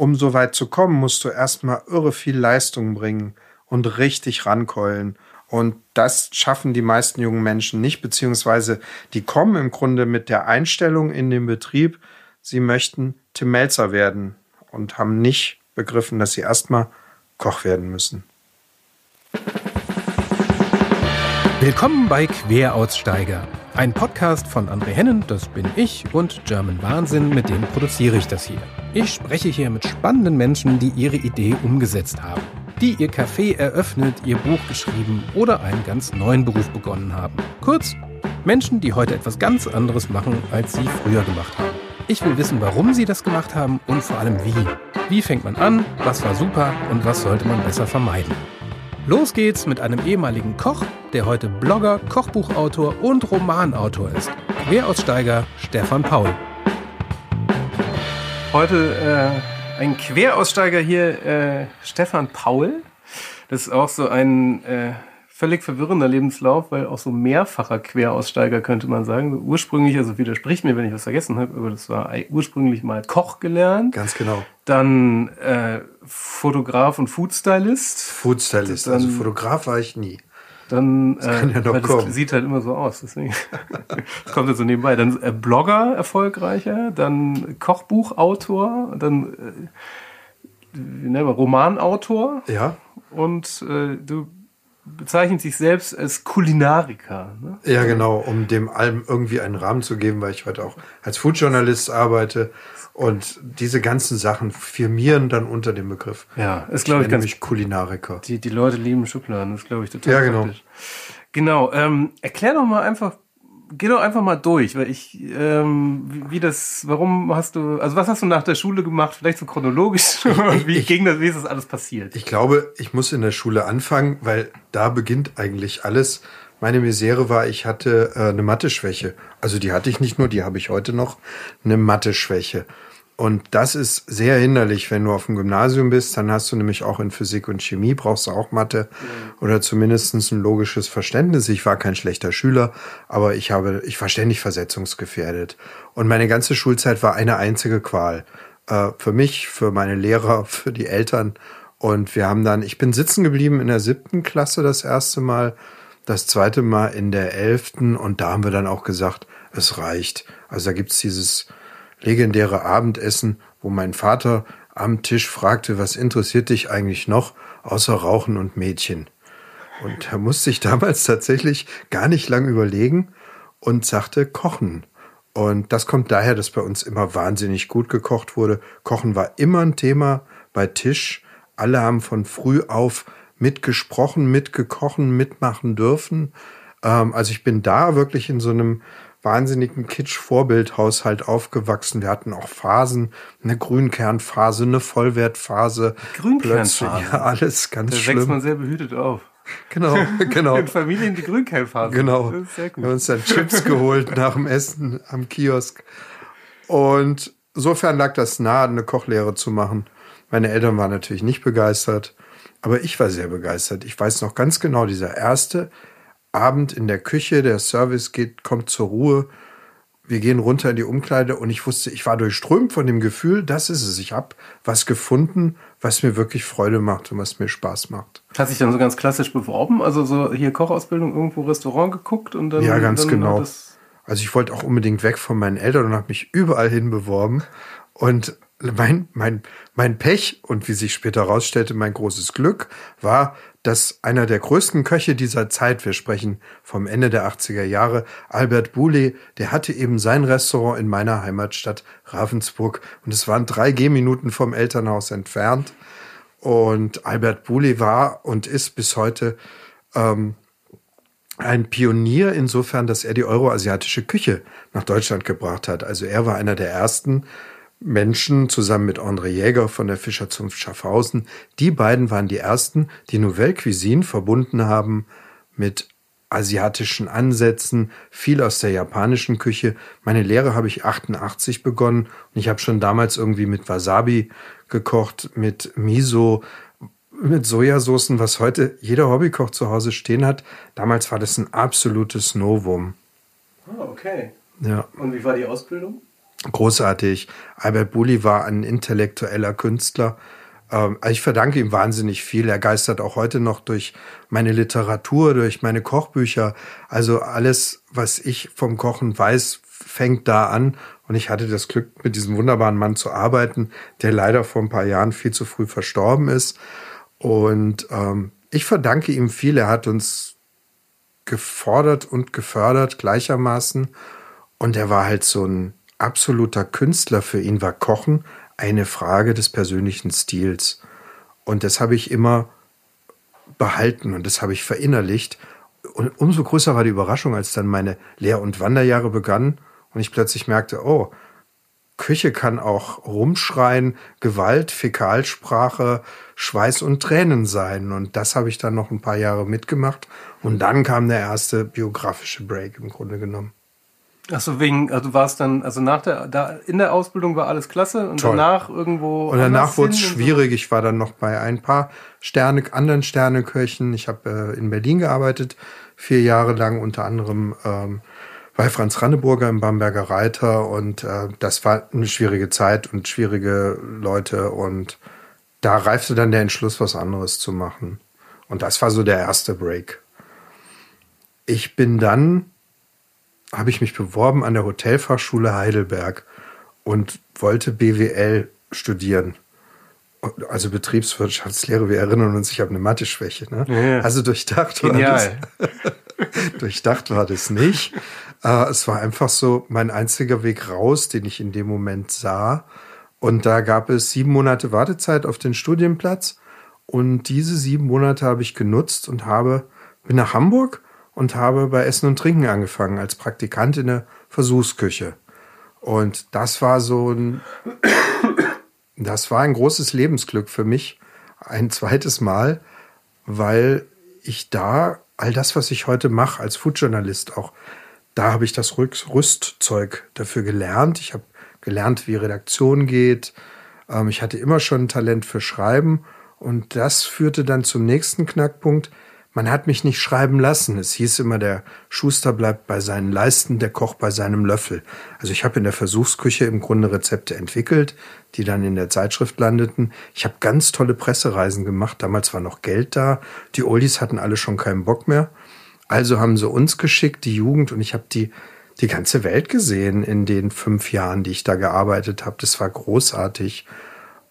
um so weit zu kommen, musst du erstmal irre viel Leistung bringen und richtig rankeulen. Und das schaffen die meisten jungen Menschen nicht, beziehungsweise die kommen im Grunde mit der Einstellung in den Betrieb, sie möchten Tim Melzer werden und haben nicht begriffen, dass sie erstmal Koch werden müssen. Willkommen bei Queraussteiger, ein Podcast von André Hennen, das bin ich, und German Wahnsinn, mit dem produziere ich das hier. Ich spreche hier mit spannenden Menschen, die ihre Idee umgesetzt haben, die ihr Café eröffnet, ihr Buch geschrieben oder einen ganz neuen Beruf begonnen haben. Kurz, Menschen, die heute etwas ganz anderes machen, als sie früher gemacht haben. Ich will wissen, warum sie das gemacht haben und vor allem wie. Wie fängt man an, was war super und was sollte man besser vermeiden. Los geht's mit einem ehemaligen Koch, der heute Blogger, Kochbuchautor und Romanautor ist. Queraussteiger Stefan Paul. Heute äh, ein Queraussteiger hier, äh, Stefan Paul. Das ist auch so ein äh, völlig verwirrender Lebenslauf, weil auch so mehrfacher Queraussteiger könnte man sagen. Ursprünglich, also widerspricht mir, wenn ich was vergessen habe, aber das war ursprünglich mal Koch gelernt. Ganz genau. Dann äh, Fotograf und Foodstylist. Foodstylist, also Fotograf war ich nie. Dann, das kann ja noch äh, kommen. sieht halt immer so aus, deswegen das kommt jetzt so nebenbei. Dann äh, Blogger erfolgreicher, dann Kochbuchautor, dann äh, Romanautor. Ja. Und äh, du bezeichnest dich selbst als Kulinariker. Ne? Ja, genau, um dem allem irgendwie einen Rahmen zu geben, weil ich heute auch als Foodjournalist arbeite und diese ganzen Sachen firmieren dann unter dem Begriff. Ja, ist glaube ich, ich ganz Kulinariker. Die, die Leute lieben Schubladen, das glaube ich total. Ja, genau. Praktisch. Genau. Ähm, erklär doch mal einfach, geh doch einfach mal durch, weil ich, ähm, wie, wie, das, warum hast du, also was hast du nach der Schule gemacht? Vielleicht so chronologisch. Ich, wie ich, ging das, wie ist das alles passiert? Ich glaube, ich muss in der Schule anfangen, weil da beginnt eigentlich alles. Meine Misere war, ich hatte äh, eine Mathe-Schwäche. Also die hatte ich nicht nur, die habe ich heute noch, eine Mathe-Schwäche. Und das ist sehr hinderlich, wenn du auf dem Gymnasium bist. Dann hast du nämlich auch in Physik und Chemie brauchst du auch Mathe mhm. oder zumindest ein logisches Verständnis. Ich war kein schlechter Schüler, aber ich habe, ich war ständig versetzungsgefährdet. Und meine ganze Schulzeit war eine einzige Qual. Äh, für mich, für meine Lehrer, für die Eltern. Und wir haben dann, ich bin sitzen geblieben in der siebten Klasse das erste Mal das zweite Mal in der elften und da haben wir dann auch gesagt, es reicht. Also da gibt's dieses legendäre Abendessen, wo mein Vater am Tisch fragte, was interessiert dich eigentlich noch außer Rauchen und Mädchen? Und er musste sich damals tatsächlich gar nicht lang überlegen und sagte Kochen. Und das kommt daher, dass bei uns immer wahnsinnig gut gekocht wurde. Kochen war immer ein Thema bei Tisch. Alle haben von früh auf mitgesprochen, mitgekochen, mitmachen dürfen. Ähm, also ich bin da wirklich in so einem wahnsinnigen Kitsch-Vorbildhaushalt aufgewachsen. Wir hatten auch Phasen, eine Grünkernphase, eine Vollwertphase. Grünkernphase? Ja, alles ganz da schlimm. Da wächst man sehr behütet auf. Genau, genau. In Familien die Grünkernphase. Genau. Das ist sehr gut. Wir haben uns dann Chips geholt nach dem Essen am Kiosk. Und insofern lag das nahe, eine Kochlehre zu machen. Meine Eltern waren natürlich nicht begeistert. Aber ich war sehr begeistert. Ich weiß noch ganz genau, dieser erste Abend in der Küche, der Service geht, kommt zur Ruhe. Wir gehen runter in die Umkleide und ich wusste, ich war durchströmt von dem Gefühl, das ist es. Ich habe was gefunden, was mir wirklich Freude macht und was mir Spaß macht. Hat sich dann so ganz klassisch beworben? Also so hier Kochausbildung, irgendwo Restaurant geguckt und dann. Ja, ganz dann genau. Also ich wollte auch unbedingt weg von meinen Eltern und habe mich überall hin beworben. Und mein, mein, mein Pech und wie sich später herausstellte, mein großes Glück war, dass einer der größten Köche dieser Zeit, wir sprechen vom Ende der 80er Jahre, Albert Boulay, der hatte eben sein Restaurant in meiner Heimatstadt Ravensburg und es waren drei Gehminuten vom Elternhaus entfernt. Und Albert Boulay war und ist bis heute ähm, ein Pionier insofern, dass er die euroasiatische Küche nach Deutschland gebracht hat. Also er war einer der ersten, Menschen zusammen mit André Jäger von der Fischerzunft Schaffhausen. Die beiden waren die ersten, die Nouvelle Cuisine verbunden haben mit asiatischen Ansätzen, viel aus der japanischen Küche. Meine Lehre habe ich 88 begonnen und ich habe schon damals irgendwie mit Wasabi gekocht, mit Miso, mit Sojasoßen, was heute jeder Hobbykoch zu Hause stehen hat. Damals war das ein absolutes Novum. Ah, okay. Ja. Und wie war die Ausbildung? Großartig. Albert Bulli war ein intellektueller Künstler. Ähm, ich verdanke ihm wahnsinnig viel. Er geistert auch heute noch durch meine Literatur, durch meine Kochbücher. Also alles, was ich vom Kochen weiß, fängt da an. Und ich hatte das Glück, mit diesem wunderbaren Mann zu arbeiten, der leider vor ein paar Jahren viel zu früh verstorben ist. Und ähm, ich verdanke ihm viel. Er hat uns gefordert und gefördert gleichermaßen. Und er war halt so ein absoluter Künstler. Für ihn war Kochen eine Frage des persönlichen Stils. Und das habe ich immer behalten und das habe ich verinnerlicht. Und umso größer war die Überraschung, als dann meine Lehr- und Wanderjahre begannen und ich plötzlich merkte, oh, Küche kann auch rumschreien, Gewalt, Fäkalsprache, Schweiß und Tränen sein. Und das habe ich dann noch ein paar Jahre mitgemacht. Und dann kam der erste biografische Break im Grunde genommen. Achso, wegen, also war es dann, also nach der, da in der Ausbildung war alles klasse und Toll. danach irgendwo. Und danach wurde es schwierig. So? Ich war dann noch bei ein paar Sterne, anderen Sterneköchen. Ich habe äh, in Berlin gearbeitet, vier Jahre lang, unter anderem ähm, bei Franz Ranneburger im Bamberger Reiter. Und äh, das war eine schwierige Zeit und schwierige Leute. Und da reifte dann der Entschluss, was anderes zu machen. Und das war so der erste Break. Ich bin dann habe ich mich beworben an der Hotelfachschule Heidelberg und wollte BWL studieren. Also Betriebswirtschaftslehre, wir erinnern uns, ich habe eine Mathe-Schwäche. Ne? Ja. Also durchdacht war, das, durchdacht war das nicht. Äh, es war einfach so mein einziger Weg raus, den ich in dem Moment sah. Und da gab es sieben Monate Wartezeit auf den Studienplatz. Und diese sieben Monate habe ich genutzt und habe, bin nach Hamburg und habe bei Essen und Trinken angefangen als Praktikant in der Versuchsküche. Und das war so ein, das war ein großes Lebensglück für mich, ein zweites Mal, weil ich da all das, was ich heute mache als Foodjournalist auch, da habe ich das Rüstzeug dafür gelernt. Ich habe gelernt, wie Redaktion geht. Ähm, ich hatte immer schon ein Talent für Schreiben und das führte dann zum nächsten Knackpunkt. Man hat mich nicht schreiben lassen. Es hieß immer, der Schuster bleibt bei seinen Leisten, der Koch bei seinem Löffel. Also ich habe in der Versuchsküche im Grunde Rezepte entwickelt, die dann in der Zeitschrift landeten. Ich habe ganz tolle Pressereisen gemacht. Damals war noch Geld da. Die Oldies hatten alle schon keinen Bock mehr. Also haben sie uns geschickt, die Jugend, und ich habe die die ganze Welt gesehen in den fünf Jahren, die ich da gearbeitet habe. Das war großartig.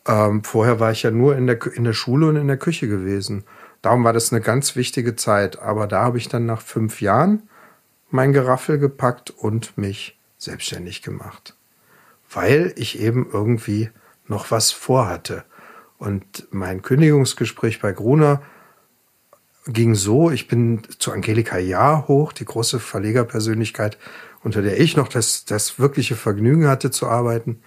Ähm, vorher war ich ja nur in der, in der Schule und in der Küche gewesen. Darum war das eine ganz wichtige Zeit. Aber da habe ich dann nach fünf Jahren mein Geraffel gepackt und mich selbstständig gemacht. Weil ich eben irgendwie noch was vorhatte. Und mein Kündigungsgespräch bei Gruner ging so, ich bin zu Angelika Jahr hoch, die große Verlegerpersönlichkeit, unter der ich noch das, das wirkliche Vergnügen hatte zu arbeiten.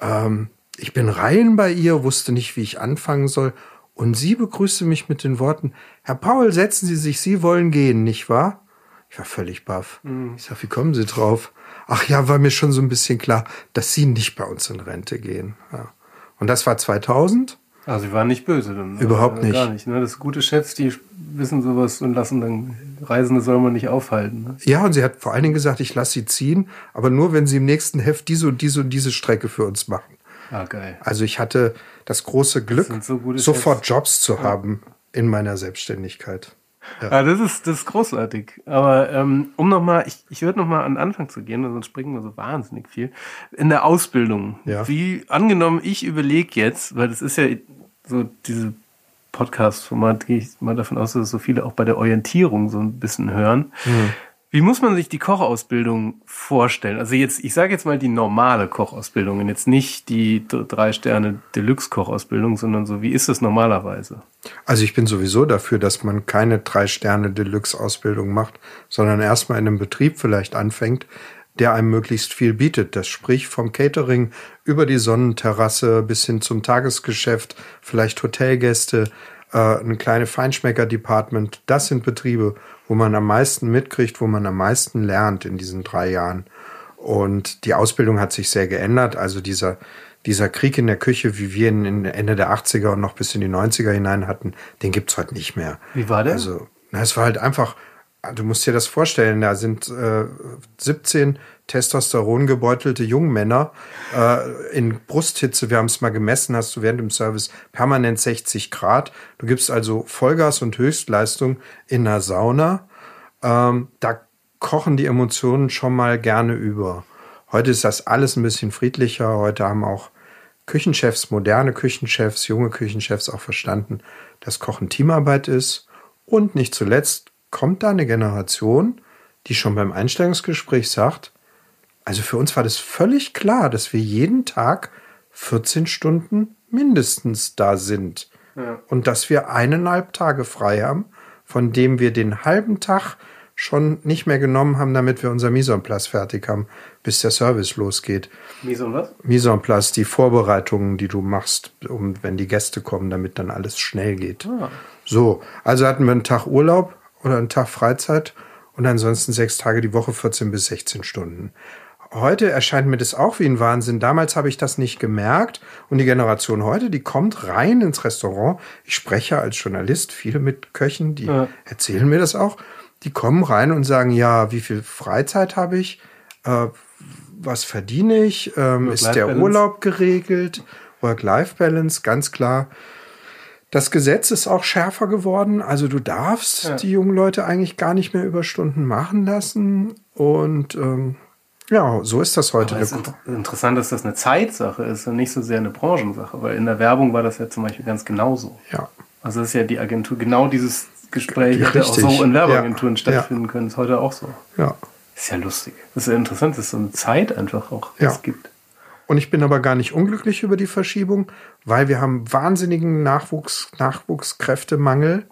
Ähm, ich bin rein bei ihr, wusste nicht, wie ich anfangen soll und sie begrüßte mich mit den Worten, Herr Paul, setzen Sie sich, Sie wollen gehen, nicht wahr? Ich war völlig baff. Mhm. Ich sag, wie kommen Sie drauf? Ach ja, war mir schon so ein bisschen klar, dass Sie nicht bei uns in Rente gehen. Ja. Und das war 2000. Also Sie waren nicht böse dann. Überhaupt nicht. Gar nicht. Ne? Das gute Chefs, die wissen sowas und lassen dann Reisende soll man nicht aufhalten. Ne? Ja, und sie hat vor allen Dingen gesagt, ich lasse sie ziehen, aber nur wenn sie im nächsten Heft diese und diese und diese Strecke für uns machen. Ah, geil. Also ich hatte das große Glück, das so sofort Chefs. Jobs zu haben in meiner Selbstständigkeit. Ja. Ah, das, ist, das ist großartig. Aber ähm, um nochmal, ich, ich würde nochmal an den Anfang zu gehen, sonst springen wir so wahnsinnig viel. In der Ausbildung, ja. wie angenommen, ich überlege jetzt, weil das ist ja so diese Podcast-Format, gehe ich mal davon aus, dass so viele auch bei der Orientierung so ein bisschen hören. Mhm. Wie muss man sich die Kochausbildung vorstellen? Also jetzt, ich sage jetzt mal die normale Kochausbildung und jetzt nicht die drei Sterne Deluxe Kochausbildung, sondern so, wie ist es normalerweise? Also ich bin sowieso dafür, dass man keine drei Sterne Deluxe Ausbildung macht, sondern erstmal in einem Betrieb vielleicht anfängt, der einem möglichst viel bietet. Das sprich vom Catering über die Sonnenterrasse bis hin zum Tagesgeschäft, vielleicht Hotelgäste, äh, eine kleine Feinschmecker-Department. Das sind Betriebe, wo man am meisten mitkriegt, wo man am meisten lernt in diesen drei Jahren. Und die Ausbildung hat sich sehr geändert. Also dieser, dieser Krieg in der Küche, wie wir ihn Ende der 80er und noch bis in die 90er hinein hatten, den gibt's heute nicht mehr. Wie war der? Also, na, es war halt einfach du musst dir das vorstellen, da sind äh, 17 Testosteron gebeutelte Jungmänner äh, in Brusthitze, wir haben es mal gemessen, hast du während dem Service permanent 60 Grad. Du gibst also Vollgas und Höchstleistung in einer Sauna. Ähm, da kochen die Emotionen schon mal gerne über. Heute ist das alles ein bisschen friedlicher. Heute haben auch Küchenchefs, moderne Küchenchefs, junge Küchenchefs auch verstanden, dass Kochen Teamarbeit ist. Und nicht zuletzt kommt da eine Generation, die schon beim Einstellungsgespräch sagt, also für uns war das völlig klar, dass wir jeden Tag 14 Stunden mindestens da sind. Ja. Und dass wir eineinhalb Tage frei haben, von dem wir den halben Tag schon nicht mehr genommen haben, damit wir unser Mise en place fertig haben, bis der Service losgeht. Mise en was? Mise en place, die Vorbereitungen, die du machst, um, wenn die Gäste kommen, damit dann alles schnell geht. Ah. So, also hatten wir einen Tag Urlaub oder einen Tag Freizeit und ansonsten sechs Tage die Woche, 14 bis 16 Stunden. Heute erscheint mir das auch wie ein Wahnsinn. Damals habe ich das nicht gemerkt. Und die Generation heute, die kommt rein ins Restaurant. Ich spreche als Journalist viel mit Köchen, die ja. erzählen mir das auch. Die kommen rein und sagen, ja, wie viel Freizeit habe ich? Äh, was verdiene ich? Ähm, ist der Urlaub geregelt? Work-Life-Balance, ganz klar. Das Gesetz ist auch schärfer geworden. Also du darfst ja. die jungen Leute eigentlich gar nicht mehr Überstunden machen lassen. Und ähm, ja, so ist das heute. Es ist interessant, dass das eine Zeitsache ist und nicht so sehr eine Branchensache, weil in der Werbung war das ja zum Beispiel ganz genauso. Ja. Also das ist ja die Agentur, genau dieses Gespräch hätte auch so in Werbeagenturen ja. stattfinden ja. können, ist heute auch so. Ja. Ist ja lustig. Das ist ja interessant, dass es so eine Zeit einfach auch ja. gibt. Und ich bin aber gar nicht unglücklich über die Verschiebung, weil wir haben wahnsinnigen Nachwuchs, Nachwuchskräftemangel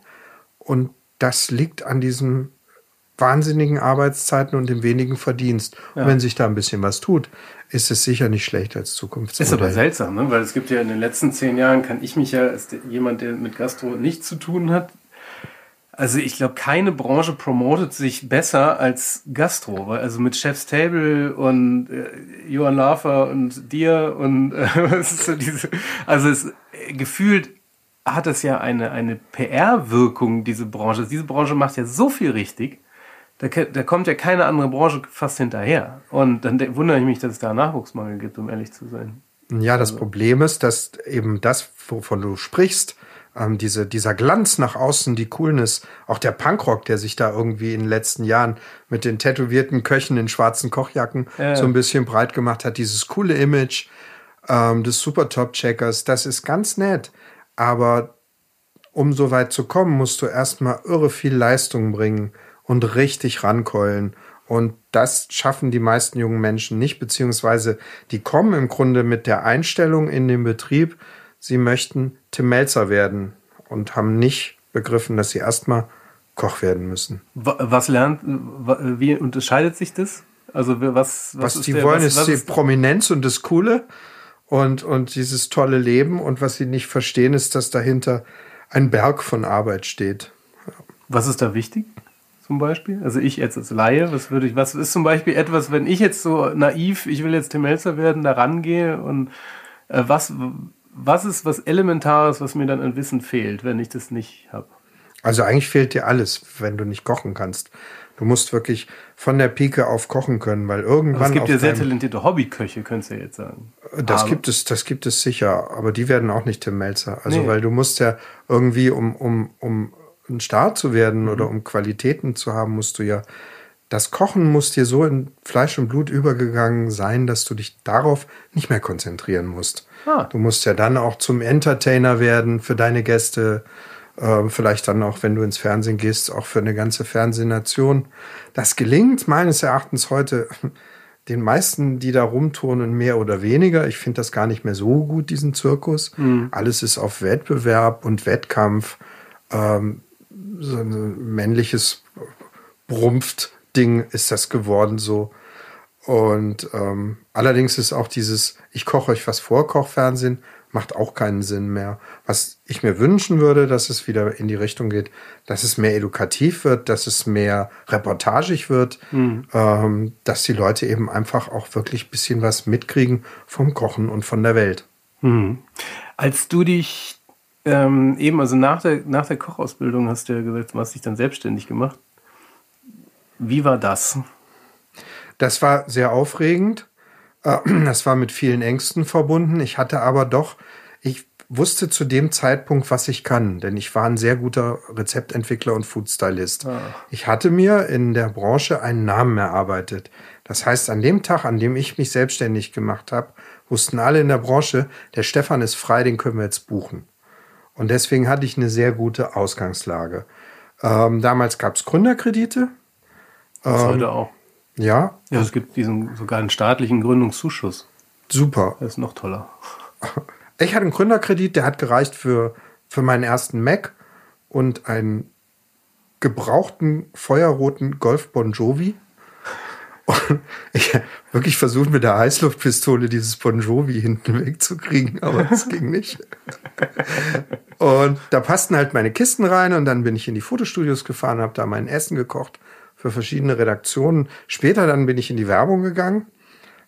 und das liegt an diesem wahnsinnigen Arbeitszeiten und dem wenigen Verdienst. Ja. Und wenn sich da ein bisschen was tut, ist es sicher nicht schlecht als Zukunftsmodell. Ist aber seltsam, ne? weil es gibt ja in den letzten zehn Jahren, kann ich mich ja als jemand, der mit Gastro nichts zu tun hat, also ich glaube, keine Branche promotet sich besser als Gastro. Also mit Chef's Table und äh, Johann Lafer und dir und äh, was ist so diese. Also es gefühlt hat es ja eine, eine PR-Wirkung, diese Branche. Diese Branche macht ja so viel richtig. Da, da kommt ja keine andere Branche fast hinterher. Und dann wundere ich mich, dass es da Nachwuchsmangel gibt, um ehrlich zu sein. Ja, das also. Problem ist, dass eben das, wovon du sprichst, ähm, diese, dieser Glanz nach außen, die Coolness, auch der Punkrock, der sich da irgendwie in den letzten Jahren mit den tätowierten Köchen in schwarzen Kochjacken ja. so ein bisschen breit gemacht hat, dieses coole Image ähm, des Super Top Checkers, das ist ganz nett. Aber um so weit zu kommen, musst du erstmal irre viel Leistung bringen und richtig rankeulen. Und das schaffen die meisten jungen Menschen nicht, beziehungsweise die kommen im Grunde mit der Einstellung in den Betrieb, sie möchten Tim Melzer werden und haben nicht begriffen, dass sie erstmal Koch werden müssen. Was lernt, wie unterscheidet sich das? Also was, was, was die der, wollen, was, ist die ist Prominenz und das Coole und, und dieses tolle Leben. Und was sie nicht verstehen, ist, dass dahinter ein Berg von Arbeit steht. Was ist da wichtig? Zum Beispiel? Also ich jetzt als Laie, was würde ich, was ist zum Beispiel etwas, wenn ich jetzt so naiv, ich will jetzt Tim Melzer werden, da rangehe und äh, was, was ist was Elementares, was mir dann an Wissen fehlt, wenn ich das nicht habe? Also eigentlich fehlt dir alles, wenn du nicht kochen kannst. Du musst wirklich von der Pike auf kochen können, weil irgendwann. Aber es gibt ja sehr talentierte Hobbyköche, könntest du jetzt sagen. Das aber. gibt es, das gibt es sicher, aber die werden auch nicht Tim Melzer. Also nee. weil du musst ja irgendwie, um, um, um ein Star zu werden mhm. oder um Qualitäten zu haben, musst du ja das Kochen muss dir so in Fleisch und Blut übergegangen sein, dass du dich darauf nicht mehr konzentrieren musst. Ah. Du musst ja dann auch zum Entertainer werden für deine Gäste, äh, vielleicht dann auch, wenn du ins Fernsehen gehst, auch für eine ganze Fernsehnation. Das gelingt meines Erachtens heute den meisten, die da rumturnen, mehr oder weniger. Ich finde das gar nicht mehr so gut, diesen Zirkus. Mhm. Alles ist auf Wettbewerb und Wettkampf. Ähm, so ein männliches Brumpft-Ding ist das geworden so. Und ähm, allerdings ist auch dieses Ich koche euch was vor, Kochfernsehen, macht auch keinen Sinn mehr. Was ich mir wünschen würde, dass es wieder in die Richtung geht, dass es mehr edukativ wird, dass es mehr reportagig wird, mhm. ähm, dass die Leute eben einfach auch wirklich bisschen was mitkriegen vom Kochen und von der Welt. Mhm. Als du dich ähm, eben, also nach der, nach der Kochausbildung hast du ja gesagt, du hast dich dann selbstständig gemacht Wie war das? Das war sehr aufregend. Äh, das war mit vielen Ängsten verbunden. Ich hatte aber doch, ich wusste zu dem Zeitpunkt, was ich kann, denn ich war ein sehr guter Rezeptentwickler und Foodstylist. Ah. Ich hatte mir in der Branche einen Namen erarbeitet. Das heißt, an dem Tag, an dem ich mich selbstständig gemacht habe, wussten alle in der Branche, der Stefan ist frei, den können wir jetzt buchen. Und deswegen hatte ich eine sehr gute Ausgangslage. Ähm, damals gab es Gründerkredite. Das ähm, heute auch. Ja. Ja, es gibt diesen sogar einen staatlichen Gründungszuschuss. Super. Das ist noch toller. Ich hatte einen Gründerkredit, der hat gereicht für, für meinen ersten Mac und einen gebrauchten feuerroten Golf Bon Jovi. Und ich habe wirklich versucht, mit der Heißluftpistole dieses Bon Jovi hinten wegzukriegen, aber es ging nicht. Und da passten halt meine Kisten rein und dann bin ich in die Fotostudios gefahren, habe da mein Essen gekocht für verschiedene Redaktionen. Später dann bin ich in die Werbung gegangen,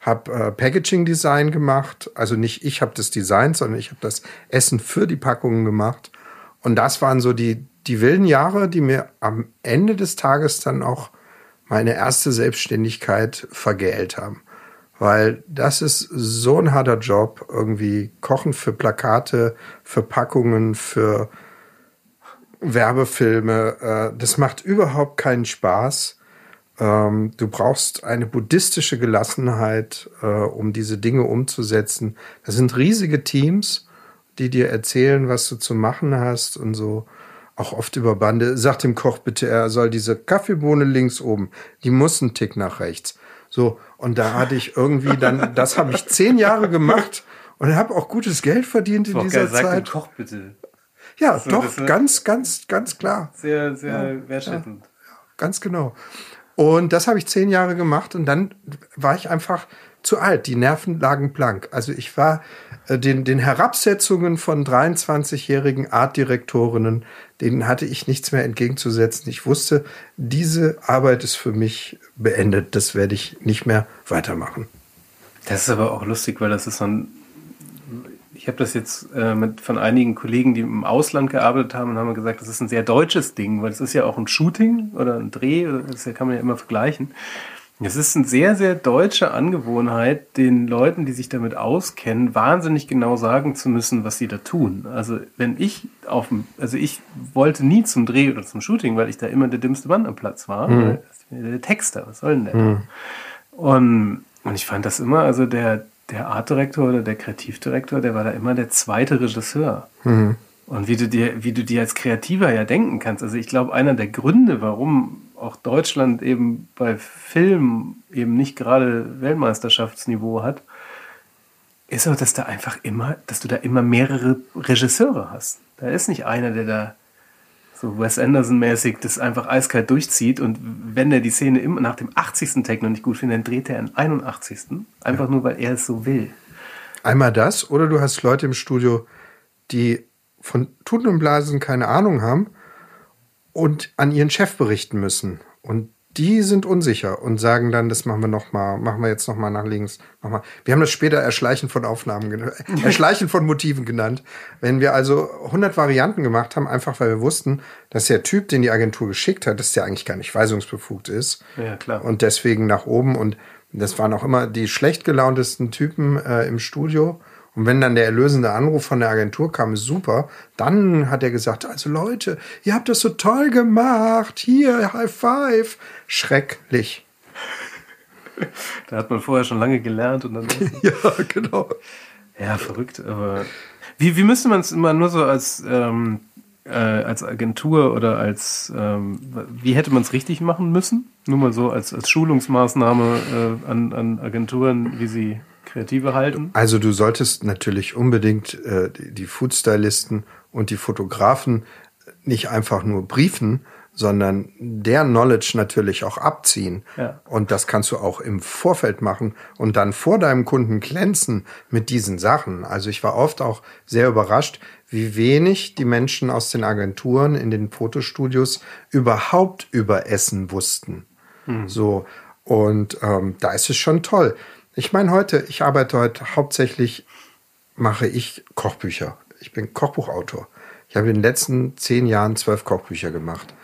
habe äh, Packaging Design gemacht. Also nicht ich habe das Design, sondern ich habe das Essen für die Packungen gemacht. Und das waren so die, die wilden Jahre, die mir am Ende des Tages dann auch meine erste Selbstständigkeit vergällt haben. Weil das ist so ein harter Job, irgendwie Kochen für Plakate, für Packungen, für Werbefilme. Äh, das macht überhaupt keinen Spaß. Ähm, du brauchst eine buddhistische Gelassenheit, äh, um diese Dinge umzusetzen. Das sind riesige Teams, die dir erzählen, was du zu machen hast und so auch oft über Bande, sagt dem Koch bitte, er soll diese Kaffeebohne links oben, die muss einen Tick nach rechts. So, und da hatte ich irgendwie dann, das habe ich zehn Jahre gemacht und habe auch gutes Geld verdient in dieser geil, Zeit. Sag dem Koch bitte. Ja, also, doch, ganz, ganz, ganz klar. Sehr, sehr ja, wertschätzend. Ja, ganz genau. Und das habe ich zehn Jahre gemacht und dann war ich einfach zu alt. Die Nerven lagen blank. Also ich war äh, den, den Herabsetzungen von 23-jährigen Artdirektorinnen, denen hatte ich nichts mehr entgegenzusetzen. Ich wusste, diese Arbeit ist für mich beendet. Das werde ich nicht mehr weitermachen. Das ist aber auch lustig, weil das ist so ein. Ich habe das jetzt äh, mit von einigen Kollegen, die im Ausland gearbeitet haben, und haben gesagt, das ist ein sehr deutsches Ding, weil es ist ja auch ein Shooting oder ein Dreh, das kann man ja immer vergleichen. Es ist eine sehr, sehr deutsche Angewohnheit, den Leuten, die sich damit auskennen, wahnsinnig genau sagen zu müssen, was sie da tun. Also wenn ich auf dem, also ich wollte nie zum Dreh oder zum Shooting, weil ich da immer der dümmste Mann am Platz war. Mhm. Der Texter, was soll denn der? Mhm. Und, und ich fand das immer, also der, der Artdirektor oder der Kreativdirektor, der war da immer der zweite Regisseur. Mhm. Und wie du dir, wie du dir als Kreativer ja denken kannst. Also ich glaube, einer der Gründe, warum auch Deutschland eben bei Film eben nicht gerade Weltmeisterschaftsniveau hat, ist auch, dass da einfach immer, dass du da immer mehrere Regisseure hast. Da ist nicht einer, der da so Wes Anderson-mäßig das einfach eiskalt durchzieht und wenn er die Szene immer nach dem 80. Take noch nicht gut findet, dann dreht er am 81. Einfach ja. nur, weil er es so will. Einmal das oder du hast Leute im Studio, die von Tuten und Blasen keine Ahnung haben und an ihren Chef berichten müssen. Und die sind unsicher und sagen dann, das machen wir noch mal, machen wir jetzt noch mal nach links, noch mal. Wir haben das später Erschleichen von Aufnahmen, Erschleichen von Motiven genannt. Wenn wir also 100 Varianten gemacht haben, einfach weil wir wussten, dass der Typ, den die Agentur geschickt hat, dass der eigentlich gar nicht weisungsbefugt ist. Ja, klar. Und deswegen nach oben und das waren auch immer die schlecht gelauntesten Typen äh, im Studio. Und wenn dann der erlösende Anruf von der Agentur kam, super, dann hat er gesagt, also Leute, ihr habt das so toll gemacht, hier, High Five. Schrecklich. Da hat man vorher schon lange gelernt und dann. ja, genau. Ja, verrückt, aber. Wie, wie müsste man es immer nur so als, ähm, äh, als Agentur oder als, ähm, wie hätte man es richtig machen müssen? Nur mal so als, als Schulungsmaßnahme äh, an, an Agenturen, wie sie Kreative halten? Also du solltest natürlich unbedingt äh, die Foodstylisten und die Fotografen nicht einfach nur briefen, sondern der Knowledge natürlich auch abziehen. Ja. Und das kannst du auch im Vorfeld machen und dann vor deinem Kunden glänzen mit diesen Sachen. Also ich war oft auch sehr überrascht, wie wenig die Menschen aus den Agenturen in den Fotostudios überhaupt über Essen wussten. Hm. So. Und ähm, da ist es schon toll. Ich meine heute, ich arbeite heute hauptsächlich, mache ich Kochbücher. Ich bin Kochbuchautor. Ich habe in den letzten zehn Jahren zwölf Kochbücher gemacht.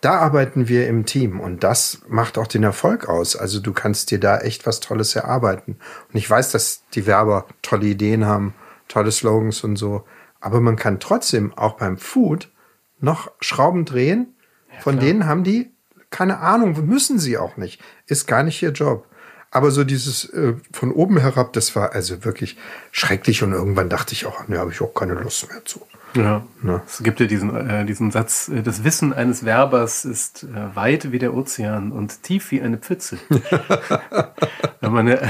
da arbeiten wir im Team und das macht auch den Erfolg aus. Also du kannst dir da echt was Tolles erarbeiten. Und ich weiß, dass die Werber tolle Ideen haben, tolle Slogans und so. Aber man kann trotzdem auch beim Food noch Schrauben drehen. Ja, Von denen haben die keine Ahnung, müssen sie auch nicht. Ist gar nicht ihr Job. Aber so dieses äh, von oben herab, das war also wirklich schrecklich und irgendwann dachte ich auch, ne, habe ich auch keine Lust mehr zu. Ja. Ne? Es gibt ja diesen, äh, diesen Satz, äh, das Wissen eines Werbers ist äh, weit wie der Ozean und tief wie eine Pfütze. Wenn man ja,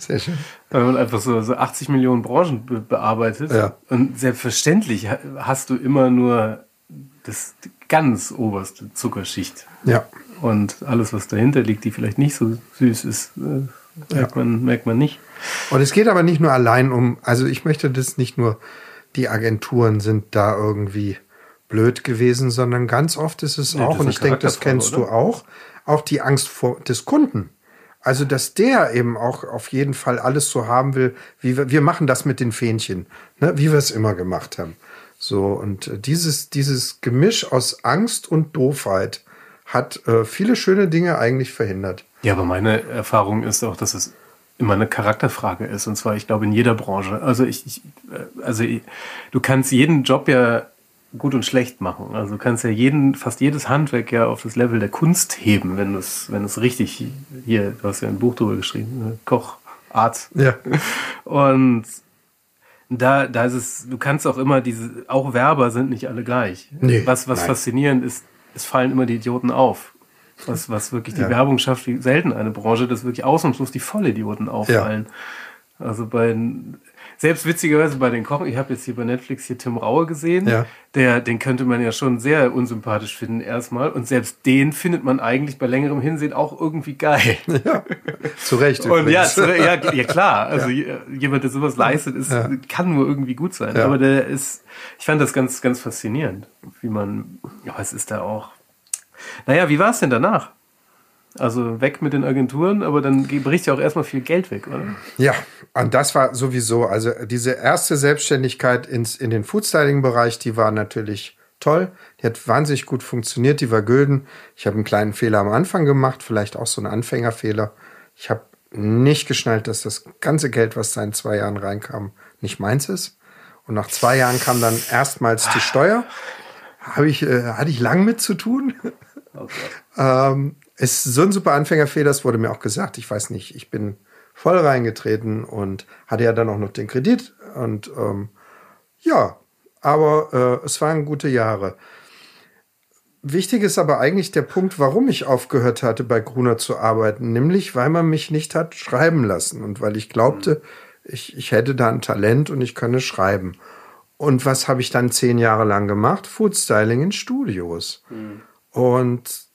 sehr schön. Weil man einfach so, so 80 Millionen Branchen be bearbeitet. Ja. Und selbstverständlich hast du immer nur das ganz oberste Zuckerschicht. Ja. Und alles, was dahinter liegt, die vielleicht nicht so süß ist, äh, merkt, ja. man, merkt man nicht. Und es geht aber nicht nur allein um, also ich möchte das nicht nur, die Agenturen sind da irgendwie blöd gewesen, sondern ganz oft ist es nee, auch, und ich denke, das kennst oder? du auch, auch die Angst vor des Kunden. Also, dass der eben auch auf jeden Fall alles so haben will, wie wir, wir machen das mit den Fähnchen, ne, wie wir es immer gemacht haben. So, und dieses, dieses Gemisch aus Angst und Doofheit hat äh, viele schöne Dinge eigentlich verhindert. Ja, aber meine Erfahrung ist auch, dass es immer eine Charakterfrage ist. Und zwar, ich glaube, in jeder Branche. Also ich, ich äh, also ich, du kannst jeden Job ja gut und schlecht machen. Also du kannst ja jeden, fast jedes Handwerk ja auf das Level der Kunst heben, wenn es, wenn es richtig hier, du hast ja ein Buch drüber geschrieben, ne? Koch, Arzt. Ja. Und da, da ist es, du kannst auch immer diese, auch Werber sind nicht alle gleich. Nee, was, was faszinierend ist, es fallen immer die Idioten auf. Was, was wirklich die ja. Werbung schafft, wie selten eine Branche, dass wirklich ausnahmslos die Vollidioten auffallen. Ja. Also bei selbst witzigerweise bei den Kochen, ich habe jetzt hier bei Netflix hier Tim Raue gesehen, ja. der, den könnte man ja schon sehr unsympathisch finden erstmal. Und selbst den findet man eigentlich bei längerem Hinsehen auch irgendwie geil. Ja, zu Recht. Und ja, zu, ja, ja, klar. Also ja. jemand, der sowas leistet, ist, kann nur irgendwie gut sein. Aber der ist, ich fand das ganz, ganz faszinierend, wie man, ja, es ist da auch. Naja, wie war es denn danach? Also weg mit den Agenturen, aber dann bricht ja auch erstmal viel Geld weg, oder? Ja, und das war sowieso, also diese erste Selbstständigkeit ins, in den Foodstyling-Bereich, die war natürlich toll. Die hat wahnsinnig gut funktioniert, die war gülden. Ich habe einen kleinen Fehler am Anfang gemacht, vielleicht auch so einen Anfängerfehler. Ich habe nicht geschnallt, dass das ganze Geld, was da in zwei Jahren reinkam, nicht meins ist. Und nach zwei Jahren kam dann erstmals die Steuer. Habe ich, äh, hatte ich lang mit zu tun. Okay. ähm, ist so ein super Anfängerfehler, das wurde mir auch gesagt. Ich weiß nicht, ich bin voll reingetreten und hatte ja dann auch noch den Kredit. Und ähm, ja, aber äh, es waren gute Jahre. Wichtig ist aber eigentlich der Punkt, warum ich aufgehört hatte, bei Gruner zu arbeiten, nämlich weil man mich nicht hat schreiben lassen und weil ich glaubte, ich, ich hätte da ein Talent und ich könne schreiben. Und was habe ich dann zehn Jahre lang gemacht? Foodstyling in Studios. Mhm. Und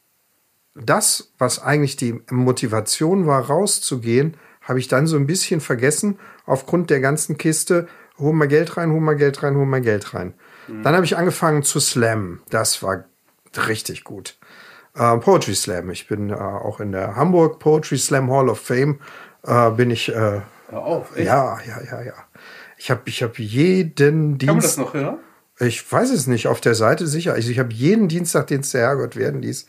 das, was eigentlich die Motivation war, rauszugehen, habe ich dann so ein bisschen vergessen aufgrund der ganzen Kiste. Hol mal Geld rein, hol mal Geld rein, hol mal Geld rein. Mhm. Dann habe ich angefangen zu slammen. Das war richtig gut. Äh, Poetry Slam. Ich bin äh, auch in der Hamburg Poetry Slam Hall of Fame. Äh, bin ich. Äh, Hör auf, echt? Ja, ja, ja, ja. Ich habe ich hab jeden Dienst. Kann man das noch hören? Ich weiß es nicht, auf der Seite sicher. Also ich habe jeden Dienstag, den es der Herrgott werden ließ,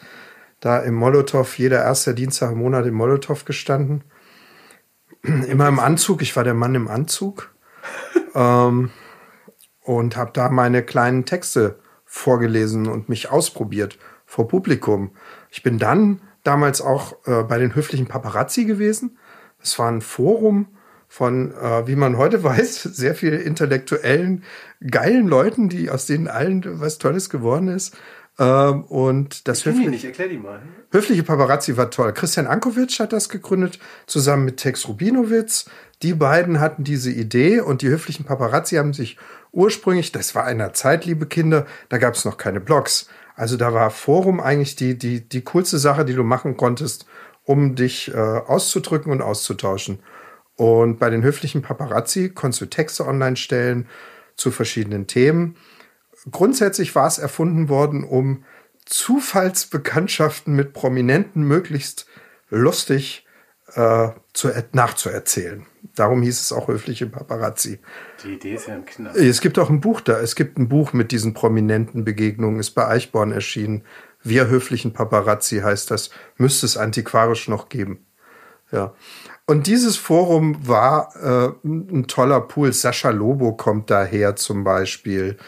da im Molotow, jeder erste Dienstag im Monat im Molotow gestanden. Immer im Anzug, ich war der Mann im Anzug. ähm, und habe da meine kleinen Texte vorgelesen und mich ausprobiert vor Publikum. Ich bin dann damals auch äh, bei den höflichen Paparazzi gewesen. Es war ein Forum von, äh, wie man heute weiß, sehr viel intellektuellen, geilen Leuten, die aus denen allen was Tolles geworden ist. Ähm, und das ich höfliche, nicht, erklär die mal. höfliche Paparazzi war toll. Christian Ankovic hat das gegründet, zusammen mit Tex Rubinowitz. Die beiden hatten diese Idee und die höflichen Paparazzi haben sich ursprünglich, das war einer Zeit, liebe Kinder, da gab es noch keine Blogs. Also da war Forum eigentlich die, die, die coolste Sache, die du machen konntest, um dich äh, auszudrücken und auszutauschen. Und bei den höflichen Paparazzi konntest du Texte online stellen zu verschiedenen Themen grundsätzlich war es erfunden worden, um Zufallsbekanntschaften mit Prominenten möglichst lustig äh, zu, nachzuerzählen. Darum hieß es auch höfliche Paparazzi. Die Idee ist ja ein Knall. Es gibt auch ein Buch da. Es gibt ein Buch mit diesen prominenten Begegnungen, ist bei Eichborn erschienen. Wir höflichen Paparazzi heißt das, müsste es antiquarisch noch geben. Ja. Und dieses Forum war äh, ein toller Pool. Sascha Lobo kommt daher zum Beispiel.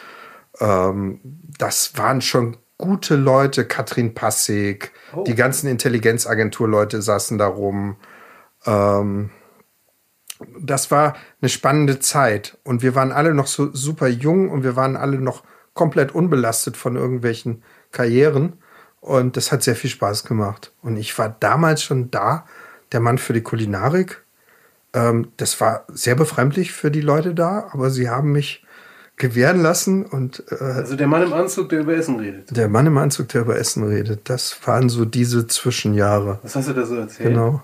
Ähm, das waren schon gute Leute. Katrin Passig, oh. die ganzen Intelligenzagenturleute saßen da rum. Ähm, das war eine spannende Zeit. Und wir waren alle noch so super jung und wir waren alle noch komplett unbelastet von irgendwelchen Karrieren. Und das hat sehr viel Spaß gemacht. Und ich war damals schon da, der Mann für die Kulinarik. Ähm, das war sehr befremdlich für die Leute da, aber sie haben mich gewähren lassen und äh, also der Mann im Anzug, der über Essen redet. Der Mann im Anzug, der über Essen redet. Das waren so diese Zwischenjahre. Was hast du da so erzählt? Genau.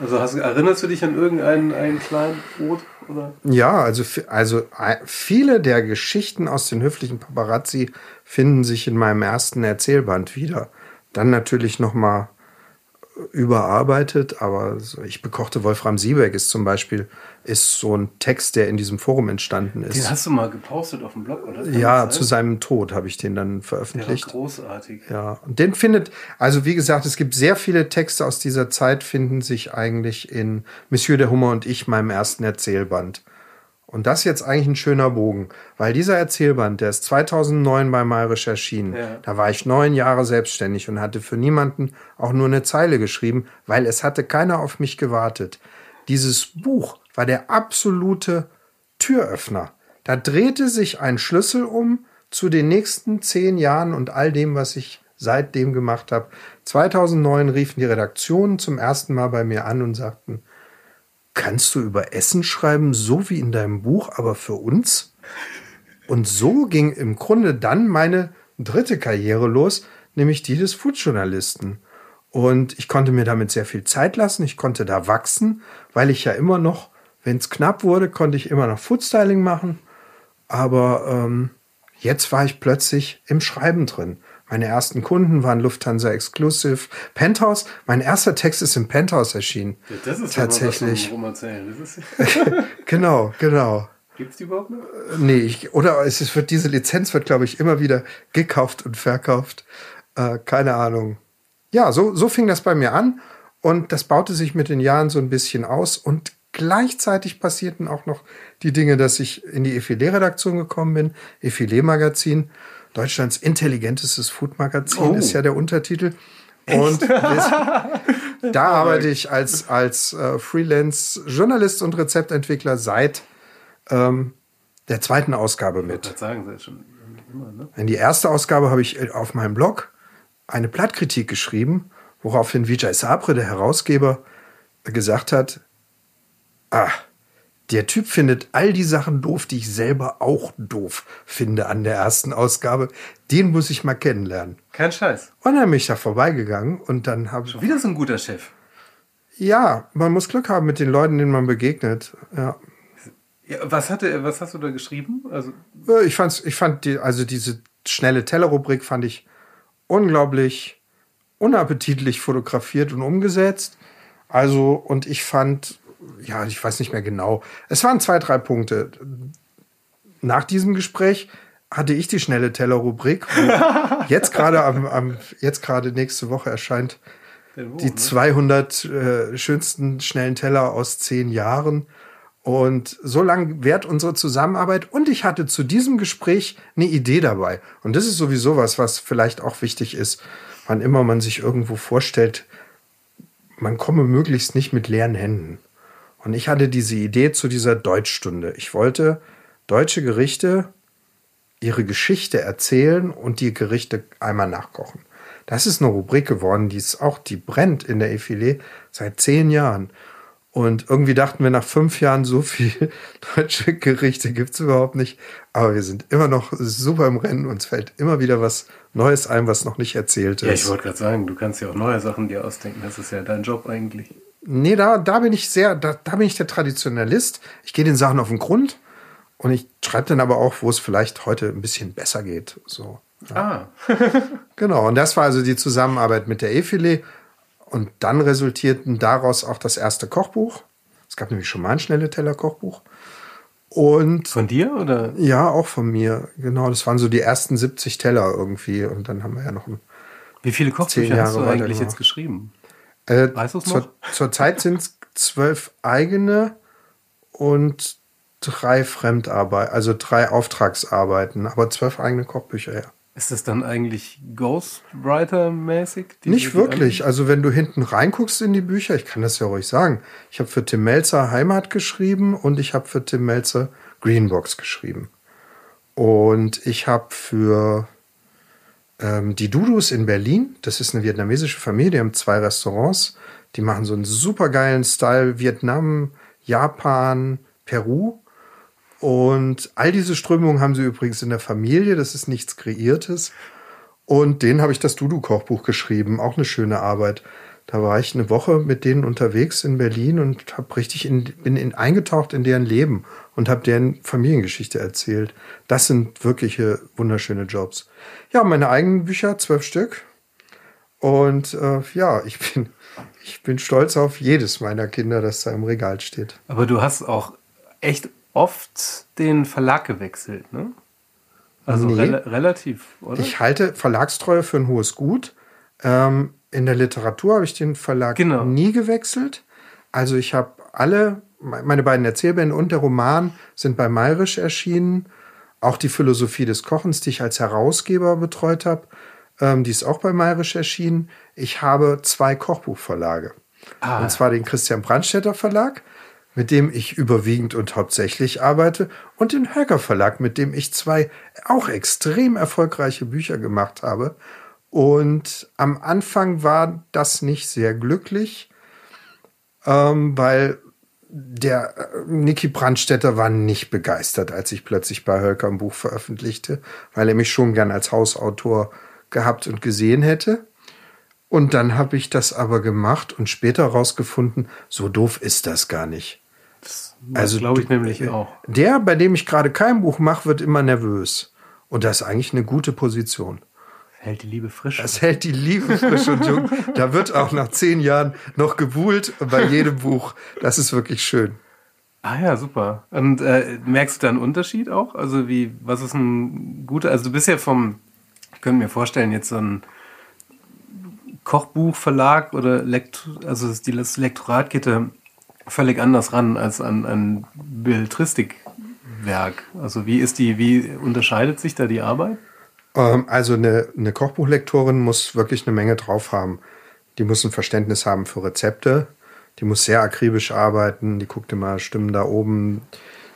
Also hast, erinnerst du dich an irgendeinen einen kleinen Brot? Oder? Ja, also, also äh, viele der Geschichten aus den höflichen Paparazzi finden sich in meinem ersten Erzählband wieder. Dann natürlich noch mal überarbeitet, aber ich bekochte Wolfram Siebeck ist zum Beispiel ist so ein Text, der in diesem Forum entstanden ist. Den hast du mal gepostet auf dem Blog, oder? Kann ja, zu seinem Tod habe ich den dann veröffentlicht. Der großartig. Ja, und den findet, also wie gesagt, es gibt sehr viele Texte aus dieser Zeit, finden sich eigentlich in Monsieur der Hummer und ich, meinem ersten Erzählband. Und das ist jetzt eigentlich ein schöner Bogen, weil dieser Erzählband, der ist 2009 bei Mayrisch erschienen. Ja. Da war ich neun Jahre selbstständig und hatte für niemanden auch nur eine Zeile geschrieben, weil es hatte keiner auf mich gewartet. Dieses Buch war der absolute Türöffner. Da drehte sich ein Schlüssel um zu den nächsten zehn Jahren und all dem, was ich seitdem gemacht habe. 2009 riefen die Redaktionen zum ersten Mal bei mir an und sagten, kannst du über Essen schreiben, so wie in deinem Buch, aber für uns? Und so ging im Grunde dann meine dritte Karriere los, nämlich die des Foodjournalisten. Und ich konnte mir damit sehr viel Zeit lassen, ich konnte da wachsen, weil ich ja immer noch, wenn es knapp wurde, konnte ich immer noch Foodstyling machen. Aber ähm, jetzt war ich plötzlich im Schreiben drin. Meine ersten Kunden waren Lufthansa Exclusive, Penthouse. Mein erster Text ist im Penthouse erschienen. Ja, das ist tatsächlich. Ja das ist genau, genau. Gibt's die überhaupt noch? Nee, ich, oder es ist, wird diese Lizenz wird, glaube ich, immer wieder gekauft und verkauft. Äh, keine Ahnung. Ja, so, so fing das bei mir an und das baute sich mit den Jahren so ein bisschen aus und gleichzeitig passierten auch noch die Dinge, dass ich in die Effilé-Redaktion gekommen bin, Effilé-Magazin Deutschlands intelligentestes Food-Magazin oh. ist ja der Untertitel. Und da arbeite ich als, als äh, Freelance-Journalist und Rezeptentwickler seit ähm, der zweiten Ausgabe mit. Ich sagen, Sie schon immer, ne? In die erste Ausgabe habe ich äh, auf meinem Blog eine Plattkritik geschrieben, woraufhin Vijay Sabre, der Herausgeber, gesagt hat, ah, der Typ findet all die Sachen doof, die ich selber auch doof finde an der ersten Ausgabe. Den muss ich mal kennenlernen. Kein Scheiß. Und dann bin ich da vorbeigegangen und dann habe ich. Wieder so ein guter Chef. Ja, man muss Glück haben mit den Leuten, denen man begegnet. Ja. ja was hatte, was hast du da geschrieben? Also ich fand's, ich fand die, also diese schnelle Tellerrubrik fand ich unglaublich unappetitlich fotografiert und umgesetzt. Also, und ich fand ja, ich weiß nicht mehr genau. Es waren zwei, drei Punkte. Nach diesem Gespräch hatte ich die schnelle Teller-Rubrik. jetzt gerade am, am, jetzt gerade nächste Woche erscheint Buch, die 200 ne? äh, schönsten schnellen Teller aus zehn Jahren. Und so lang währt unsere Zusammenarbeit. Und ich hatte zu diesem Gespräch eine Idee dabei. Und das ist sowieso was, was vielleicht auch wichtig ist. Wann immer man sich irgendwo vorstellt, man komme möglichst nicht mit leeren Händen. Und ich hatte diese Idee zu dieser Deutschstunde. Ich wollte deutsche Gerichte ihre Geschichte erzählen und die Gerichte einmal nachkochen. Das ist eine Rubrik geworden, die ist auch, die brennt in der Effilé seit zehn Jahren. Und irgendwie dachten wir nach fünf Jahren, so viel deutsche Gerichte gibt es überhaupt nicht. Aber wir sind immer noch super im Rennen. Uns fällt immer wieder was Neues ein, was noch nicht erzählt ist. Ja, ich wollte gerade sagen, du kannst ja auch neue Sachen dir ausdenken. Das ist ja dein Job eigentlich. Nee, da, da bin ich sehr, da, da bin ich der Traditionalist. Ich gehe den Sachen auf den Grund und ich schreibe dann aber auch, wo es vielleicht heute ein bisschen besser geht. So. Ja. Ah. genau, und das war also die Zusammenarbeit mit der Efile. Und dann resultierten daraus auch das erste Kochbuch. Es gab nämlich schon mal ein schnelle Teller-Kochbuch. Und von dir oder? Ja, auch von mir. Genau, das waren so die ersten 70 Teller irgendwie. Und dann haben wir ja noch ein Wie viele Kochbücher hast du eigentlich jetzt geschrieben? Äh, Weißt du's zur, noch? Zurzeit sind es zwölf eigene und drei Fremdarbeit, also drei Auftragsarbeiten, aber zwölf eigene Kochbücher, ja. Ist das dann eigentlich Ghostwriter-mäßig? Nicht wirklich. Also wenn du hinten reinguckst in die Bücher, ich kann das ja ruhig sagen, ich habe für Tim Melzer Heimat geschrieben und ich habe für Tim Melzer Greenbox geschrieben. Und ich habe für ähm, die Dudus in Berlin, das ist eine vietnamesische Familie, die haben zwei Restaurants, die machen so einen supergeilen Style Vietnam, Japan, Peru. Und all diese Strömungen haben sie übrigens in der Familie, das ist nichts Kreiertes. Und denen habe ich das Dudu-Kochbuch geschrieben, auch eine schöne Arbeit. Da war ich eine Woche mit denen unterwegs in Berlin und habe richtig in, bin in, eingetaucht in deren Leben und habe deren Familiengeschichte erzählt. Das sind wirkliche wunderschöne Jobs. Ja, meine eigenen Bücher, zwölf Stück. Und äh, ja, ich bin, ich bin stolz auf jedes meiner Kinder, das da im Regal steht. Aber du hast auch echt oft den Verlag gewechselt, ne? Also Nee. rela relativ, oder? Ich halte Verlagstreue für ein hohes Gut. Ähm, in der Literatur habe ich den Verlag Genau. nie gewechselt. Also ich habe alle, me- meine beiden Erzählbände und der Roman sind bei Mayrisch erschienen. Auch die Philosophie des Kochens, die ich als Herausgeber betreut habe, ähm, die ist auch bei Mayrisch erschienen. Ich habe zwei Kochbuchverlage. Ah. Und zwar den Christian Brandstätter Verlag, mit dem ich überwiegend und hauptsächlich arbeite, und den Höcker Verlag, mit dem ich zwei auch extrem erfolgreiche Bücher gemacht habe. Und am Anfang war das nicht sehr glücklich, ähm, weil der äh, Niki Brandstätter war nicht begeistert, als ich plötzlich bei Hölker ein Buch veröffentlichte, weil er mich schon gern als Hausautor gehabt und gesehen hätte. Und dann habe ich das aber gemacht und später rausgefunden, so doof ist das gar nicht. also glaube ich nämlich auch. Der, bei dem ich gerade kein Buch mache, wird immer nervös. Und das ist eigentlich eine gute Position. Hält die Liebe frisch. Das hält die Liebe frisch und jung. Da wird auch nach zehn Jahren noch gebuhlt bei jedem Buch. Das ist wirklich schön. Ah ja, super. Und äh, merkst du da einen Unterschied auch? Also wie, was ist ein guter, also du bist ja vom, ich könnte mir vorstellen, jetzt so ein Kochbuchverlag oder Lekt, also das, Lektorat geht da völlig anders ran als an ein Belletristikwerk. Also wie ist die, wie unterscheidet sich da die Arbeit? Ähm, also eine, eine Kochbuchlektorin muss wirklich eine Menge drauf haben. Die muss ein Verständnis haben für Rezepte. Die muss sehr akribisch arbeiten. Die guckt immer, stimmen da oben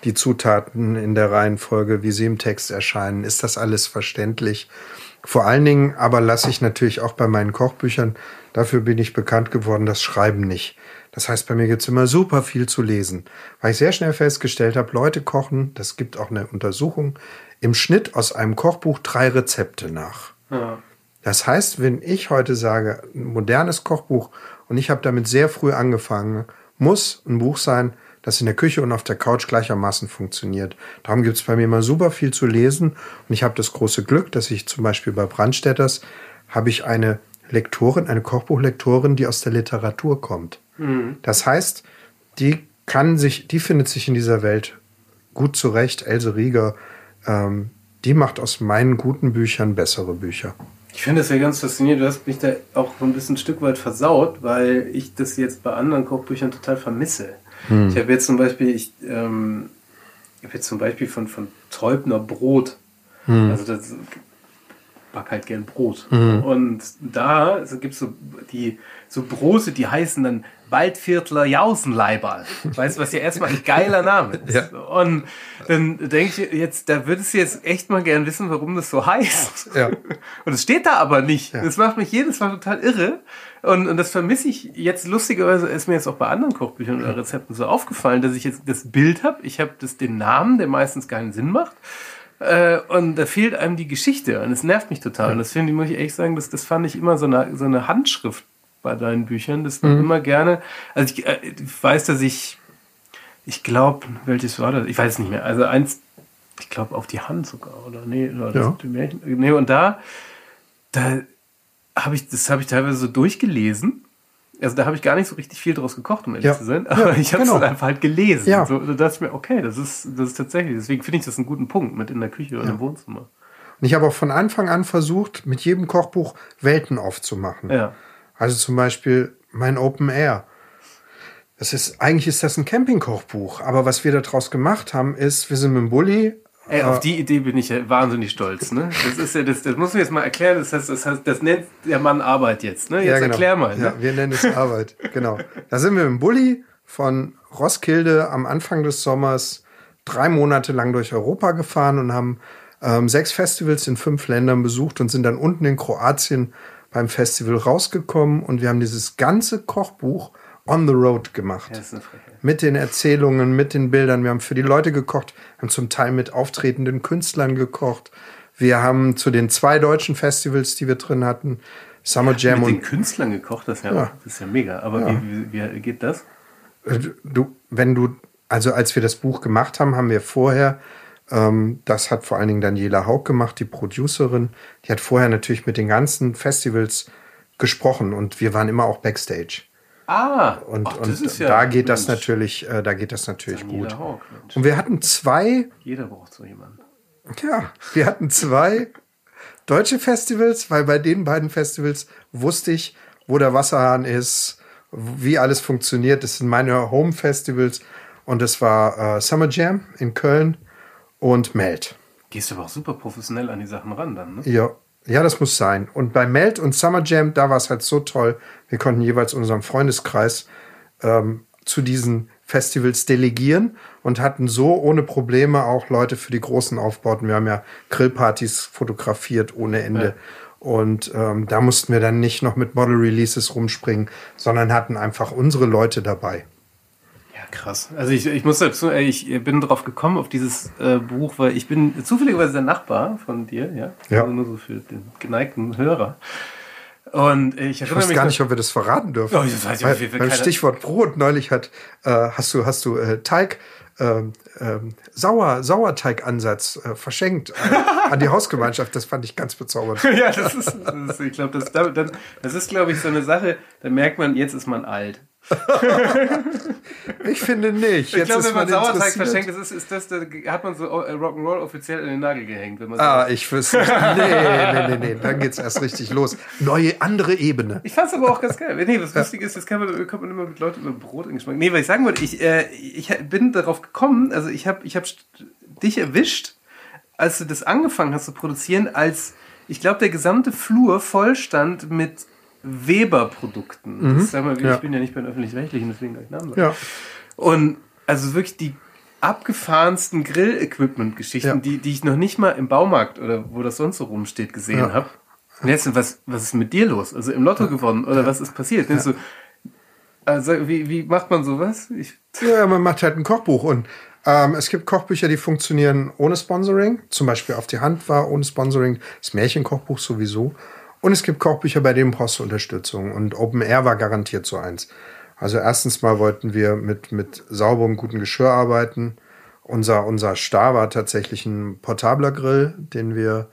die Zutaten in der Reihenfolge, wie sie im Text erscheinen. Ist das alles verständlich? Vor allen Dingen aber lasse ich natürlich auch bei meinen Kochbüchern, dafür bin ich bekannt geworden, das Schreiben nicht. Das heißt, bei mir gibt's immer super viel zu lesen, weil ich sehr schnell festgestellt habe, Leute kochen, das gibt auch eine Untersuchung, im Schnitt aus einem Kochbuch drei Rezepte nach. Ja. Das heißt, wenn ich heute sage, ein modernes Kochbuch und ich habe damit sehr früh angefangen, muss ein Buch sein, das in der Küche und auf der Couch gleichermaßen funktioniert. Darum gibt es bei mir immer super viel zu lesen und ich habe das große Glück, dass ich zum Beispiel bei Brandstätters habe ich eine Lektorin, eine Kochbuchlektorin, die aus der Literatur kommt. Das heißt, die kann sich, die findet sich in dieser Welt gut zurecht. Else Rieger, ähm, die macht aus meinen guten Büchern bessere Bücher. Ich finde das ja ganz faszinierend. Du hast mich da auch so ein bisschen ein Stück weit versaut, weil ich das jetzt bei anderen Kochbüchern total vermisse. Ich habe jetzt zum Beispiel, ich, ähm, ich habe jetzt zum Beispiel von, von Teubner Brot. Also das back halt gern Brot. Und da also gibt es so die so Brote, die heißen dann Waldviertler Jausenleiberl. Weißt du, was ja erstmal ein geiler Name ist. Ja. Und dann denke ich jetzt, da würdest du jetzt echt mal gern wissen, warum das so heißt. Ja. Und es steht da aber nicht. Ja. Das macht mich jedes Mal total irre. Und, und das vermisse ich jetzt lustigerweise, ist mir jetzt auch bei anderen Kochbüchern oder Rezepten so aufgefallen, dass ich jetzt das Bild habe. Ich habe das den Namen, der meistens keinen Sinn macht. Äh, und da fehlt einem die Geschichte. Und es nervt mich total. Und das finde ich, muss ich echt sagen, das, das fand ich immer so eine, so eine Handschrift bei deinen Büchern. Das war immer gerne. Also ich, äh, ich weiß, dass ich, ich glaube, welches war das? Ich weiß es nicht mehr. Also eins, ich glaube auf die Hand sogar, oder? Nee, oder Ja. Märchen. Nee, und da, da habe ich, das habe ich teilweise so durchgelesen. Also da habe ich gar nicht so richtig viel draus gekocht, um ehrlich Ja. zu sein. Aber Ja, ich habe es genau. einfach halt gelesen. Ja. So, da dachte ich mir, okay, das ist, das ist tatsächlich. Deswegen finde ich das einen guten Punkt mit in der Küche oder im Wohnzimmer. Und ich habe auch von Anfang an versucht, mit jedem Kochbuch Welten aufzumachen. Ja. Also zum Beispiel mein Open Air. Das ist, eigentlich ist das ein Campingkochbuch. Aber was wir daraus gemacht haben, ist, wir sind mit dem Bulli Ey, auf die Idee bin ich ja wahnsinnig stolz. Ne? Das ist ja, das, das muss man jetzt mal erklären. Das heißt, das, heißt, das nennt der Mann Arbeit jetzt. Ne? Jetzt Ja, genau. erklär mal. Ne? Ja, wir nennen es Arbeit. genau. Da sind wir im Bulli von Roskilde am Anfang des Sommers drei Monate lang durch Europa gefahren und haben ähm, sechs Festivals in fünf Ländern besucht und sind dann unten in Kroatien beim Festival rausgekommen und wir haben dieses ganze Kochbuch on the road gemacht. Ja. Mit den Erzählungen, mit den Bildern. Wir haben für die Leute gekocht, haben zum Teil mit auftretenden Künstlern gekocht. Wir haben zu den zwei deutschen Festivals, die wir drin hatten, Summer Jam Mit den und Künstlern gekocht, das ist ja, Ja. Das ist ja mega. Aber Ja. Wie, wie, wie geht das? Äh, du, wenn du, also als wir das Buch gemacht haben, haben wir vorher, ähm, das hat vor allen Dingen Daniela Haug gemacht, die Producerin, die hat vorher natürlich mit den ganzen Festivals gesprochen und wir waren immer auch Backstage. Ah, Und, ach, und da geht das natürlich, äh, da geht das natürlich Daniela gut. Mensch. Und wir hatten zwei, Jeder braucht so jemanden. ja, wir hatten zwei deutsche Festivals, weil bei den beiden Festivals wusste ich, wo der Wasserhahn ist, wie alles funktioniert. Das sind meine Home Festivals und das war äh, Summer Jam in Köln und Melt. Gehst du aber auch super professionell an die Sachen ran dann, ne? Ja, ja, das muss sein. Und bei Melt und Summer Jam, da war es halt so toll. Wir konnten jeweils unseren Freundeskreis ähm, zu diesen Festivals delegieren und hatten so ohne Probleme auch Leute für die großen Aufbauten. Wir haben ja Grillpartys fotografiert ohne Ende. Ja. Und ähm, da mussten wir dann nicht noch mit Model Releases rumspringen, sondern hatten einfach unsere Leute dabei. Krass. Also ich, ich muss dazu, ey, ich bin drauf gekommen auf dieses äh, Buch, weil ich bin zufälligerweise der Nachbar von dir, ja. Ja. Also nur so für den geneigten Hörer. Und ich Ich erinnere weiß mich gar nicht, ob wir das verraten dürfen. Oh, ich weiß nicht, Weil, beim Stichwort Brot neulich hat, äh, hast du, hast du äh, Teig, ähm, ähm, Sauer, Sauerteigansatz äh, verschenkt äh, an die Hausgemeinschaft. Das fand ich ganz bezaubernd. ja, das ist, das ist ich glaube, das, das ist, glaube ich, so eine Sache, da merkt man, jetzt ist man alt. Ich finde nicht. Ich Jetzt glaube, ist wenn man Sauerteig verschenkt, das ist, ist das, da hat man so äh, Rock'n'Roll offiziell in den Nagel gehängt. Wenn man Ah, so. ich wüsste nicht. Nee, nee, nee, nee. Dann geht's erst richtig los. Neue, andere Ebene. Ich fand's aber auch ganz geil. Nee, was lustig ist, das kann man, kommt man immer mit Leuten über Brot in Geschmack. Nee, was ich sagen wollte, ich, äh, ich bin darauf gekommen, also ich habe ich hab dich erwischt, als du das angefangen hast zu produzieren, als ich glaube, der gesamte Flur voll stand mit Weber-Produkten. Sag mal, ich Mhm. Ja. bin ja nicht bei den Öffentlich-Rechtlichen, deswegen gleich Namen sagen. Ja. Und also wirklich die abgefahrensten Grill-Equipment-Geschichten, Ja. die, die ich noch nicht mal im Baumarkt oder wo das sonst so rumsteht gesehen Ja. habe. Und jetzt, was, was ist mit dir los? Also im Lotto gewonnen oder was ist passiert? Denkst du, also wie, wie macht man sowas? Ich, Ja, man macht halt ein Kochbuch und ähm, es gibt Kochbücher, die funktionieren ohne Sponsoring. Zum Beispiel auf die Hand war ohne Sponsoring das Märchenkochbuch sowieso. Und es gibt Kochbücher, bei denen brauchst du Unterstützung. Und Open Air war garantiert so eins. Also erstens mal wollten wir mit, mit sauberem, guten Geschirr arbeiten. Unser, unser Star war tatsächlich ein portabler Grill, den wir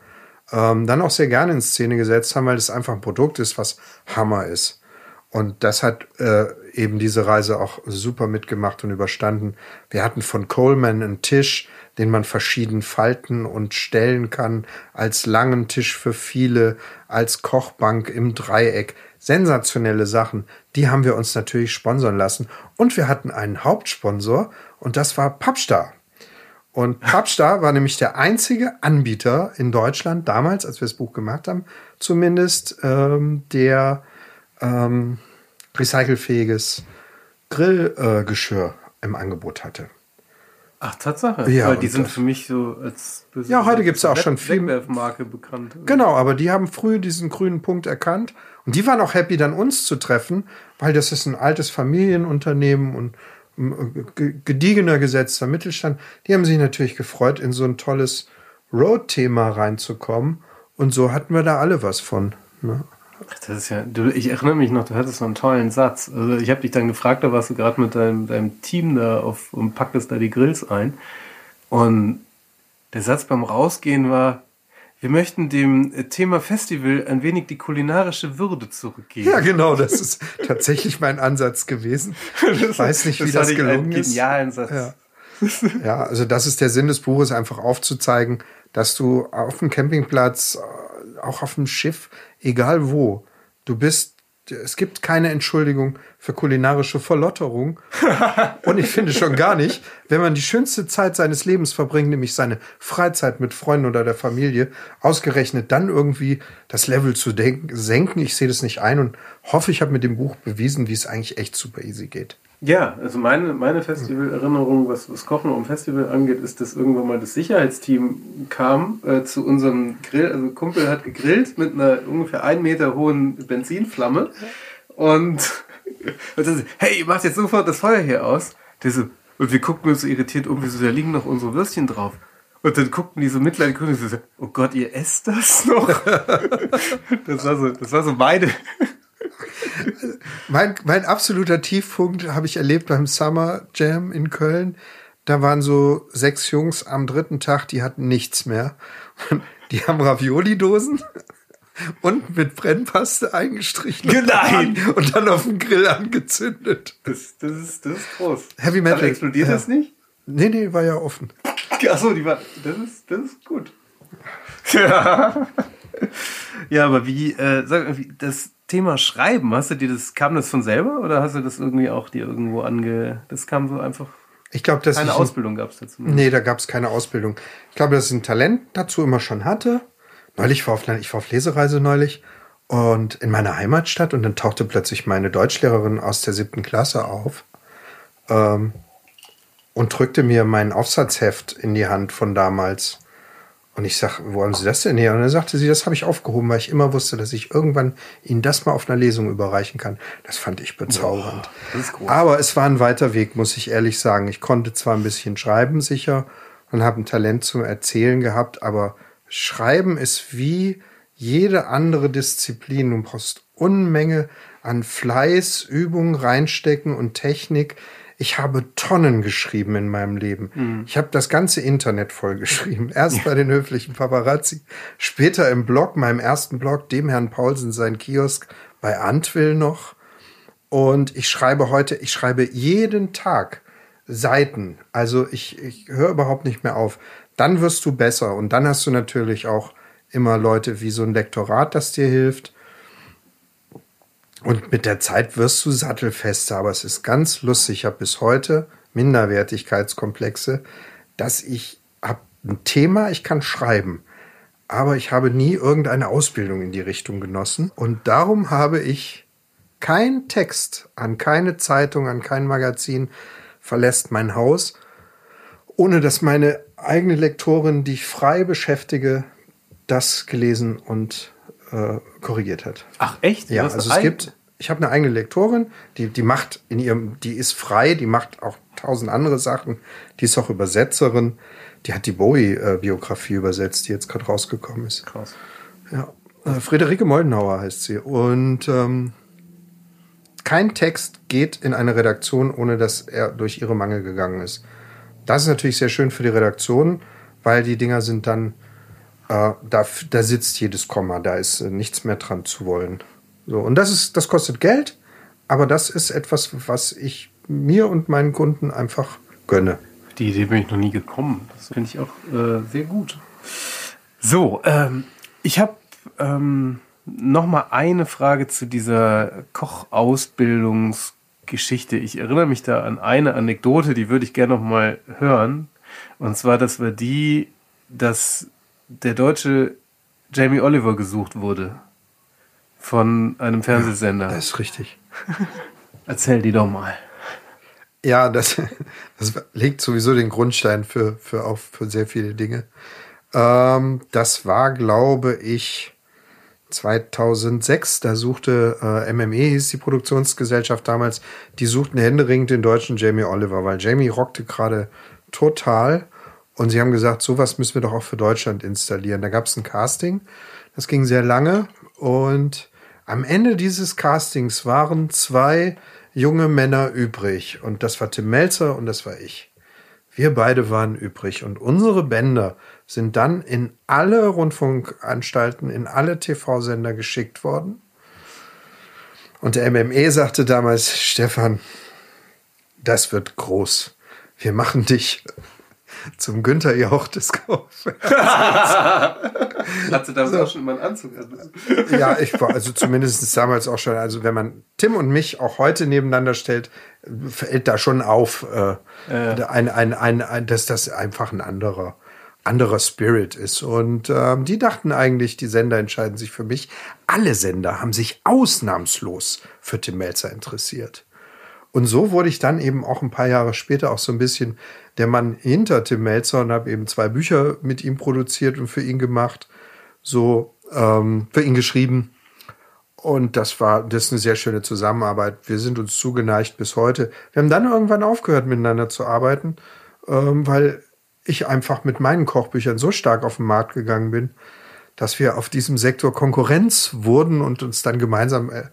ähm, dann auch sehr gerne in Szene gesetzt haben, weil es einfach ein Produkt ist, was Hammer ist. Und das hat äh, eben diese Reise auch super mitgemacht und überstanden. Wir hatten von Coleman einen Tisch, den man verschieden falten und stellen kann, als langen Tisch für viele, als Kochbank im Dreieck. Sensationelle Sachen, die haben wir uns natürlich sponsern lassen. Und wir hatten einen Hauptsponsor und das war Pappstar. Und Pappstar war nämlich der einzige Anbieter in Deutschland damals, als wir das Buch gemacht haben, zumindest, ähm, der ähm, recycelfähiges Grillgeschirr äh, im Angebot hatte. Ach, Tatsache. Ja, Weil die sind für mich so als Ja, heute gibt's auch Weg- schon viel- Wegwerfmarke bekannt. Genau, aber die haben früh diesen grünen Punkt erkannt und die waren auch happy, dann uns zu treffen, weil das ist ein altes Familienunternehmen und ähm, ge- gediegener gesetzter Mittelstand. Die haben sich natürlich gefreut, in so ein tolles Road-Thema reinzukommen und so hatten wir da alle was von. Ne? Das ist ja, du, ich erinnere mich noch, du hattest so einen tollen Satz. Also ich habe dich dann gefragt, da warst du gerade mit deinem, deinem Team da auf und packtest da die Grills ein. Und der Satz beim Rausgehen war, wir möchten dem Thema Festival ein wenig die kulinarische Würde zurückgeben. Ja, genau, das ist tatsächlich mein Ansatz gewesen. Ich weiß nicht, wie das, einen gelungen ist. genialen Satz. Ja. Ja, also das ist der Sinn des Buches, einfach aufzuzeigen, dass du auf dem Campingplatz, äh, auch auf dem Schiff, egal wo, du bist es gibt keine Entschuldigung für kulinarische Verlotterung. Und ich finde schon gar nicht, wenn man die schönste Zeit seines Lebens verbringt, nämlich seine Freizeit mit Freunden oder der Familie, ausgerechnet dann irgendwie das Level zu senken. Ich sehe das nicht ein und hoffe, ich habe mit dem Buch bewiesen, wie es eigentlich echt super easy geht. Ja, also meine, meine Festivalerinnerung, was das Kochen um Festival angeht, ist, dass irgendwann mal das Sicherheitsteam kam äh, zu unserem Grill. Also Kumpel hat gegrillt mit einer ungefähr einen Meter hohen Benzinflamme und, und dann, hey, ihr macht jetzt sofort das Feuer hier aus. Die so, und wir gucken uns so irritiert um, wieso da liegen noch unsere Würstchen drauf. Und dann guckten die so mitleidig und so, oh Gott, ihr esst das noch? das war so, das war so meine mein, mein absoluter Tiefpunkt habe ich erlebt beim Summer Jam in Köln. Da waren so sechs Jungs am dritten Tag, die hatten nichts mehr. Die haben Ravioli-Dosen und mit Brennpaste eingestrichen. Nein! Und dann auf dem Grill angezündet. Das, das, ist, das ist groß. Heavy Metal. Aber explodiert ja. das nicht? Nee, nee, war ja offen. Achso, die war. Das ist, das ist gut. Ja. ja, aber wie, äh, sag, das, Thema Schreiben, hast du dir das, kam das von selber oder hast du das irgendwie auch dir irgendwo ange. Das kam so einfach. Ich glaube, dass keine ich Ausbildung gab es dazu. Nee, da gab es keine Ausbildung. Ich glaube, dass ich ein Talent dazu immer schon hatte. Neulich war auf, ich war auf Lesereise neulich und in meiner Heimatstadt und dann tauchte plötzlich meine Deutschlehrerin aus der siebten Klasse auf ähm, und drückte mir mein Aufsatzheft in die Hand von damals. Und ich sag, wo haben Sie das denn her? Und dann sagte sie, das habe ich aufgehoben, weil ich immer wusste, dass ich irgendwann Ihnen das mal auf einer Lesung überreichen kann. Das fand ich bezaubernd. Boah, Aber es war ein weiter Weg, muss ich ehrlich sagen. Ich konnte zwar ein bisschen schreiben, sicher, und habe ein Talent zum Erzählen gehabt, aber Schreiben ist wie jede andere Disziplin. Du brauchst Unmenge an Fleiß, Übung, reinstecken und Technik. Ich habe Tonnen geschrieben in meinem Leben. Mhm. Ich habe das ganze Internet vollgeschrieben. Erst bei den höflichen Paparazzi, später im Blog, meinem ersten Blog, dem Herrn Paulsen, sein Kiosk bei Antwill noch. Und ich schreibe heute, ich schreibe jeden Tag Seiten. Also ich, ich höre überhaupt nicht mehr auf. Dann wirst du besser. Und dann hast du natürlich auch immer Leute wie so ein Lektorat, das dir hilft. Und mit der Zeit wirst du sattelfester, aber es ist ganz lustig. Ich habe bis heute Minderwertigkeitskomplexe, dass ich habe ein Thema, ich kann schreiben, aber ich habe nie irgendeine Ausbildung in die Richtung genossen. Und darum habe ich kein Text an keine Zeitung, an kein Magazin verlässt mein Haus, ohne dass meine eigene Lektorin, die ich frei beschäftige, das gelesen und äh, korrigiert hat. Ach echt? Ja, also es gibt, ich habe eine eigene Lektorin, die, die macht in ihrem, die ist frei, die macht auch tausend andere Sachen, die ist auch Übersetzerin, die hat die Bowie-Biografie übersetzt, die jetzt gerade rausgekommen ist. Krass. Ja. Äh, Friederike Moldenhauer heißt sie. Und ähm, kein Text geht in eine Redaktion, ohne dass er durch ihre Mangel gegangen ist. Das ist natürlich sehr schön für die Redaktion, weil die Dinger sind dann äh, da, da sitzt jedes Komma, da ist äh, nichts mehr dran zu wollen. So, und das ist, das kostet Geld, aber das ist etwas, was ich mir und meinen Kunden einfach gönne. Die Idee bin ich noch nie gekommen. Das finde ich auch äh, sehr gut. So, ähm, ich habe ähm, noch mal eine Frage zu dieser Kochausbildungsgeschichte. Ich erinnere mich da an eine Anekdote, die würde ich gerne noch mal hören. Und zwar, das war die, dass der deutsche Jamie Oliver gesucht wurde. Von einem Fernsehsender. Das ist richtig. Erzähl die doch mal. Ja, das, das legt sowieso den Grundstein für, für, auch für sehr viele Dinge. Ähm, das war, glaube ich, 2006. Da suchte äh, MME, hieß die Produktionsgesellschaft damals, die suchten händeringend den deutschen Jamie Oliver, weil Jamie rockte gerade total. Und sie haben gesagt, sowas müssen wir doch auch für Deutschland installieren. Da gab es ein Casting, das ging sehr lange. Und am Ende dieses Castings waren zwei junge Männer übrig. Und das war Tim Melzer und das war ich. Wir beide waren übrig. Und unsere Bänder sind dann in alle Rundfunkanstalten, in alle TV-Sender geschickt worden. Und der MME sagte damals, Stefan, das wird groß. Wir machen dich zum Günther Jauch des Kaufmanns. Hat sie damals auch schon immer einen Anzug an? ja, ich war also zumindest damals auch schon, also wenn man Tim und mich auch heute nebeneinander stellt, fällt da schon auf, äh, ein, ein, ein, ein, dass das einfach ein anderer, anderer Spirit ist. Und ähm, die dachten eigentlich, die Sender entscheiden sich für mich. Alle Sender haben sich ausnahmslos für Tim Melzer interessiert. Und so wurde ich dann eben auch ein paar Jahre später auch so ein bisschen der Mann hinter Tim Melzer und habe eben zwei Bücher mit ihm produziert und für ihn gemacht, so ähm, für ihn geschrieben. Und das war, das ist eine sehr schöne Zusammenarbeit. Wir sind uns zugeneigt bis heute. Wir haben dann irgendwann aufgehört, miteinander zu arbeiten, ähm, weil ich einfach mit meinen Kochbüchern so stark auf den Markt gegangen bin, dass wir auf diesem Sektor Konkurrenz wurden und uns dann gemeinsam äh,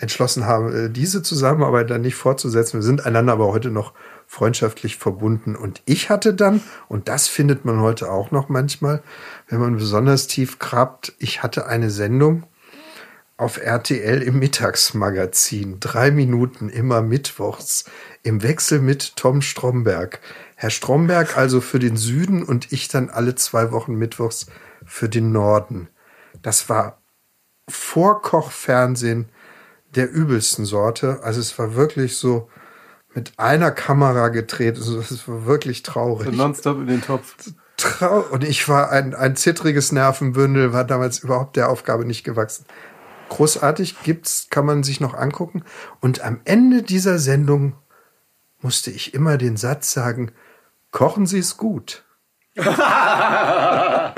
entschlossen haben, äh, diese Zusammenarbeit dann nicht fortzusetzen. Wir sind einander aber heute noch freundschaftlich verbunden. Und ich hatte dann, und das findet man heute auch noch manchmal, wenn man besonders tief grabt, ich hatte eine Sendung auf RTL im Mittagsmagazin. Drei Minuten immer mittwochs im Wechsel mit Tom Stromberg. Herr Stromberg also für den Süden und ich dann alle zwei Wochen mittwochs für den Norden. Das war Vorkochfernsehen der übelsten Sorte. Also es war wirklich so mit einer Kamera gedreht. Also es war wirklich traurig. So nonstop in den Topf. Trau und ich war ein, ein zittriges Nervenbündel, war damals überhaupt der Aufgabe nicht gewachsen. Großartig gibt's, kann man sich noch angucken. Und am Ende dieser Sendung musste ich immer den Satz sagen, kochen Sie es gut. da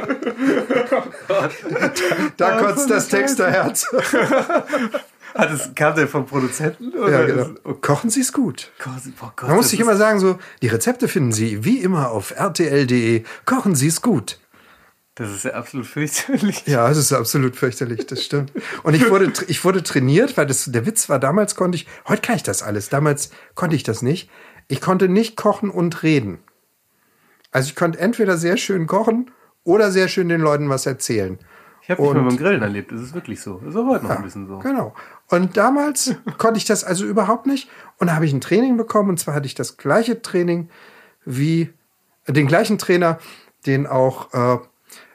da kotzt das Texterherz. Hat es, kam der vom Produzenten? Oder Ja, genau. oh, Kochen Sie es gut. Gott, oh Gott, Man muss das sich immer sagen, so, die Rezepte finden Sie wie immer auf rtl.de. Kochen Sie es gut. Das ist ja absolut fürchterlich. Ja, es ist absolut fürchterlich, das stimmt. Und ich wurde, ich wurde trainiert, weil das, der Witz war, damals konnte ich, heute kann ich das alles, damals konnte ich das nicht. Ich konnte nicht kochen und reden. Also ich konnte entweder sehr schön kochen oder sehr schön den Leuten was erzählen. Ich habe Und- mal beim Grillen erlebt. Das ist wirklich so. Das ist auch heute noch ein bisschen so. Genau. Und damals konnte ich das also überhaupt nicht. Und da habe ich ein Training bekommen. Und zwar hatte ich das gleiche Training wie äh, den gleichen Trainer, den auch äh,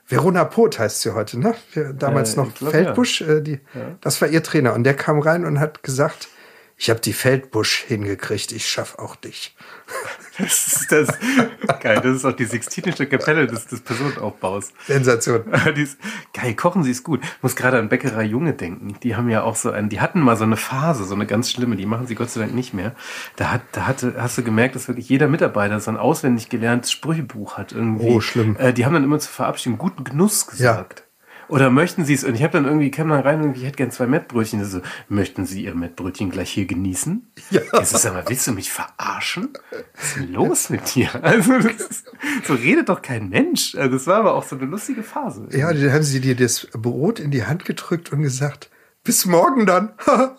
Verona Poth heißt sie heute, ne? Damals Äh, noch ich glaub, Feldbusch. Äh, die, Das war ihr Trainer. Und der kam rein und hat gesagt, ich habe die Feldbusch hingekriegt, ich schaff auch dich. Das ist das, geil. Das ist auch die Sixtinische Kapelle des, des Personenaufbaus. Sensation. ist, geil, kochen sie es gut. Ich muss gerade an Bäckerei Junge denken. Die haben ja auch so einen, die hatten mal so eine Phase, so eine ganz schlimme, die machen sie Gott sei Dank nicht mehr. Da hat, da hatte, hast du gemerkt, dass wirklich jeder Mitarbeiter so ein auswendig gelerntes Sprüchebuch hat irgendwie. Oh, schlimm. Äh, die haben dann immer zur Verabschiedung guten Genuss gesagt. Oder möchten Sie es, und ich habe dann irgendwie, kam dann rein und ich hätte gern zwei Mettbrötchen. So, möchten Sie Ihr Mettbrötchen gleich hier genießen? Ja. Das ist aber, willst du mich verarschen? Was ist denn los mit dir? Also, ist, so redet doch kein Mensch. Also, das war aber auch so eine lustige Phase. Ja, dann haben sie dir das Brot in die Hand gedrückt und gesagt, bis morgen dann.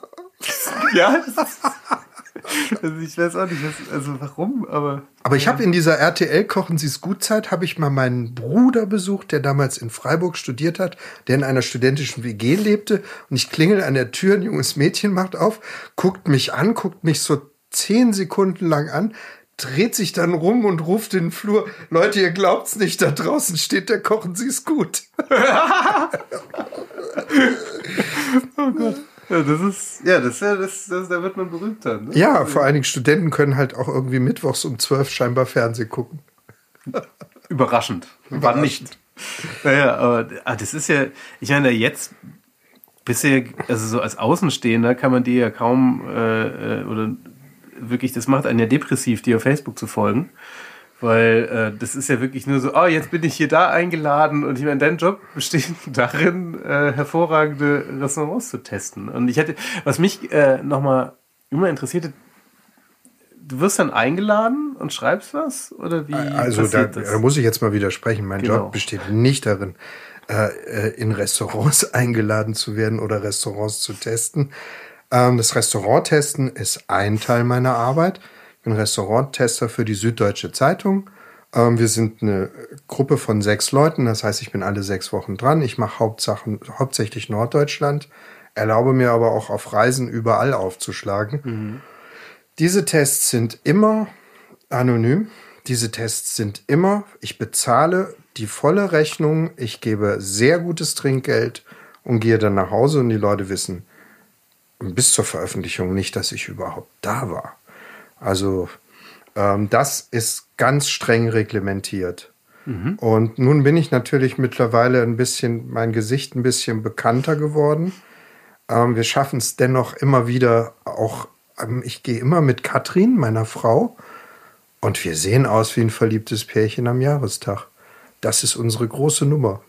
Ja, also ich weiß auch nicht, was, also warum, aber. Aber ich habe in dieser RTL Kochen Sie es gut Zeit, habe ich mal meinen Bruder besucht, der damals in Freiburg studiert hat, der in einer studentischen WG lebte. Und ich klingel an der Tür, ein junges Mädchen macht auf, guckt mich an, guckt mich so zehn Sekunden lang an, dreht sich dann rum und ruft in den Flur, Leute, ihr glaubt's nicht, da draußen steht der Kochen Sie es gut. Ja, das ist, ja, das, ist ja, das, das, da wird man berühmt dann. Ne? Ja, vor allen Dingen Studenten können halt auch irgendwie mittwochs um zwölf scheinbar Fernsehen gucken. Überraschend. Wann nicht? Naja, aber ah, das ist ja, ich meine, jetzt bisher, also so als Außenstehender kann man dir ja kaum äh, äh, oder wirklich, das macht einen ja depressiv, dir auf Facebook zu folgen. Weil äh, das ist ja wirklich nur so, oh, jetzt bin ich hier da eingeladen und ich meine, dein Job besteht darin, äh, hervorragende Restaurants zu testen. Und ich hätte, was mich äh, nochmal immer interessierte, du wirst dann eingeladen und schreibst was? Oder wie Also da, da muss ich jetzt mal widersprechen. Mein Genau. Job besteht nicht darin, äh, äh, in Restaurants eingeladen zu werden oder Restaurants zu testen. Ähm, das Restauranttesten ist ein Teil meiner Arbeit. Ich bin Restauranttester für die Süddeutsche Zeitung. Ähm, wir sind eine Gruppe von sechs Leuten, das heißt, ich bin alle sechs Wochen dran. Ich mache Hauptsachen, hauptsächlich Norddeutschland, erlaube mir aber auch auf Reisen überall aufzuschlagen. Diese Tests sind immer anonym. diese Tests sind immer, ich bezahle die volle Rechnung, ich gebe sehr gutes Trinkgeld und gehe dann nach Hause und die Leute wissen bis zur Veröffentlichung nicht, dass ich überhaupt da war. Also ähm, das ist ganz streng reglementiert. Mhm. Und nun bin ich natürlich mittlerweile ein bisschen, mein Gesicht ein bisschen bekannter geworden. Ähm, wir schaffen es dennoch immer wieder auch, ähm, ich gehe immer mit Katrin, meiner Frau, und wir sehen aus wie ein verliebtes Pärchen am Jahrestag. Das ist unsere große Nummer.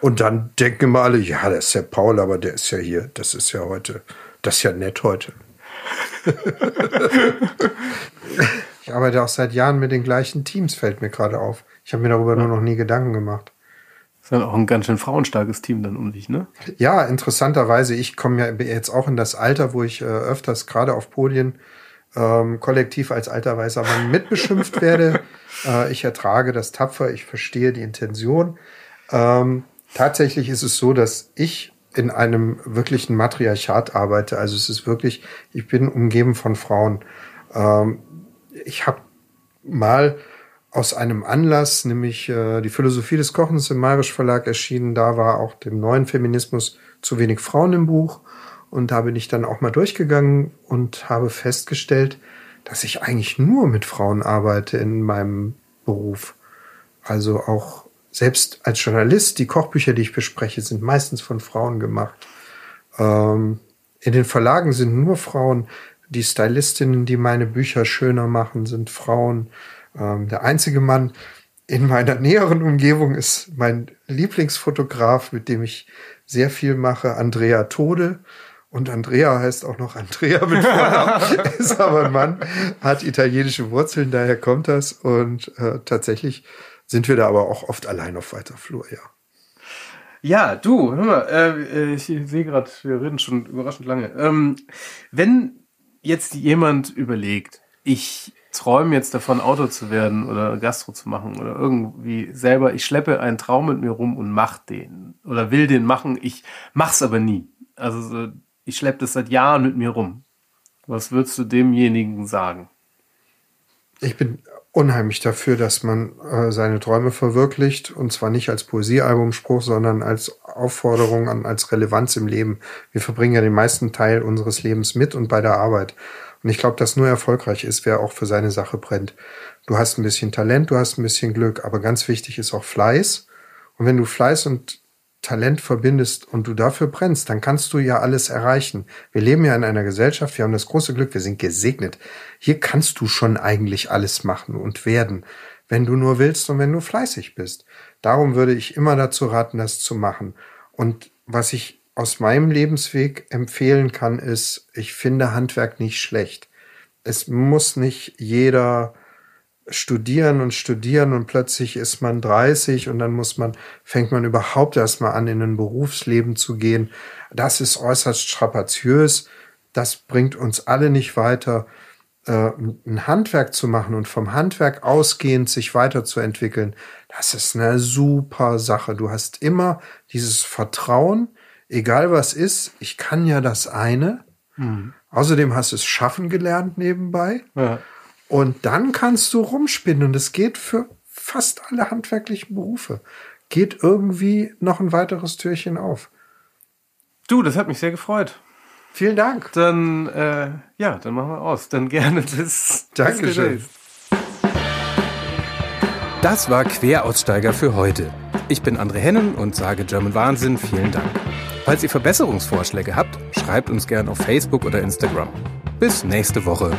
Und dann denken immer alle, ja, das ist ja Paul, aber der ist ja hier. Das ist ja heute, das ist ja nett heute. Ich arbeite auch seit Jahren mit den gleichen Teams, fällt mir gerade auf. Ich habe mir darüber ja. nur noch nie Gedanken gemacht. Das ist ja auch ein ganz schön frauenstarkes Team dann um dich, ne? Ja, interessanterweise. Ich komme ja jetzt auch in das Alter, wo ich äh, öfters gerade auf Podien ähm, kollektiv als alter weißer Mann mitbeschimpft werde. Äh, ich ertrage das tapfer, ich verstehe die Intention. Ähm, tatsächlich ist es so, dass ich in einem wirklichen Matriarchat arbeite. Also es ist wirklich, ich bin umgeben von Frauen. Ähm, ich habe mal aus einem Anlass, nämlich äh, die Philosophie des Kochens im Mayrisch Verlag erschienen, da war auch dem neuen Feminismus zu wenig Frauen im Buch. Und da bin ich dann auch mal durchgegangen und habe festgestellt, dass ich eigentlich nur mit Frauen arbeite in meinem Beruf. Also auch selbst als Journalist, die Kochbücher, die ich bespreche, sind meistens von Frauen gemacht. Ähm, in den Verlagen sind nur Frauen. Die Stylistinnen, die meine Bücher schöner machen, sind Frauen. Ähm, der einzige Mann in meiner näheren Umgebung ist mein Lieblingsfotograf, mit dem ich sehr viel mache, Andrea Tode. Und Andrea heißt auch noch Andrea mit Vornamen, ist aber ein Mann, hat italienische Wurzeln, daher kommt das. Und äh, tatsächlich sind wir da aber auch oft allein auf weiter Flur, ja. Ja, du, hör mal, äh, ich sehe gerade, wir reden schon überraschend lange. Ähm, wenn jetzt jemand überlegt, ich träume jetzt davon, Autor zu werden oder Gastro zu machen oder irgendwie selber, ich schleppe einen Traum mit mir rum und mach den oder will den machen, ich mach's aber nie. Also so, ich schleppe das seit Jahren mit mir rum. Was würdest du demjenigen sagen? Ich bin unheimlich dafür, dass man äh, seine Träume verwirklicht und zwar nicht als Poesiealbumspruch, sondern als Aufforderung an als Relevanz im Leben. Wir verbringen ja den meisten Teil unseres Lebens mit und bei der Arbeit. Und ich glaube, dass nur erfolgreich ist, wer auch für seine Sache brennt. Du hast ein bisschen Talent, du hast ein bisschen Glück, aber ganz wichtig ist auch Fleiß. Und wenn du Fleiß und Talent verbindest und du dafür brennst, dann kannst du ja alles erreichen. Wir leben ja in einer Gesellschaft, wir haben das große Glück, wir sind gesegnet. Hier kannst du schon eigentlich alles machen und werden, wenn du nur willst und wenn du fleißig bist. Darum würde ich immer dazu raten, das zu machen. Und was ich aus meinem Lebensweg empfehlen kann, ist, ich finde Handwerk nicht schlecht. Es muss nicht jeder studieren und studieren und plötzlich ist man 30 und dann muss man, fängt man überhaupt erstmal an, in ein Berufsleben zu gehen. Das ist äußerst strapaziös. Das bringt uns alle nicht weiter. Äh, ein Handwerk zu machen und vom Handwerk ausgehend sich weiterzuentwickeln, das ist eine super Sache. Du hast immer dieses Vertrauen, egal was ist, ich kann ja das eine. Mhm. Außerdem hast du es schaffen gelernt nebenbei. Ja. Und dann kannst du rumspinnen. Und es geht für fast alle handwerklichen Berufe. Geht irgendwie noch ein weiteres Türchen auf. Du, das hat mich sehr gefreut. Vielen Dank. Dann, äh, ja, dann machen wir aus. Dann gerne bis. Dankeschön. Bis das war Queraussteiger für heute. Ich bin André Hennen und sage German Wahnsinn vielen Dank. Falls ihr Verbesserungsvorschläge habt, schreibt uns gern auf Facebook oder Instagram. Bis nächste Woche.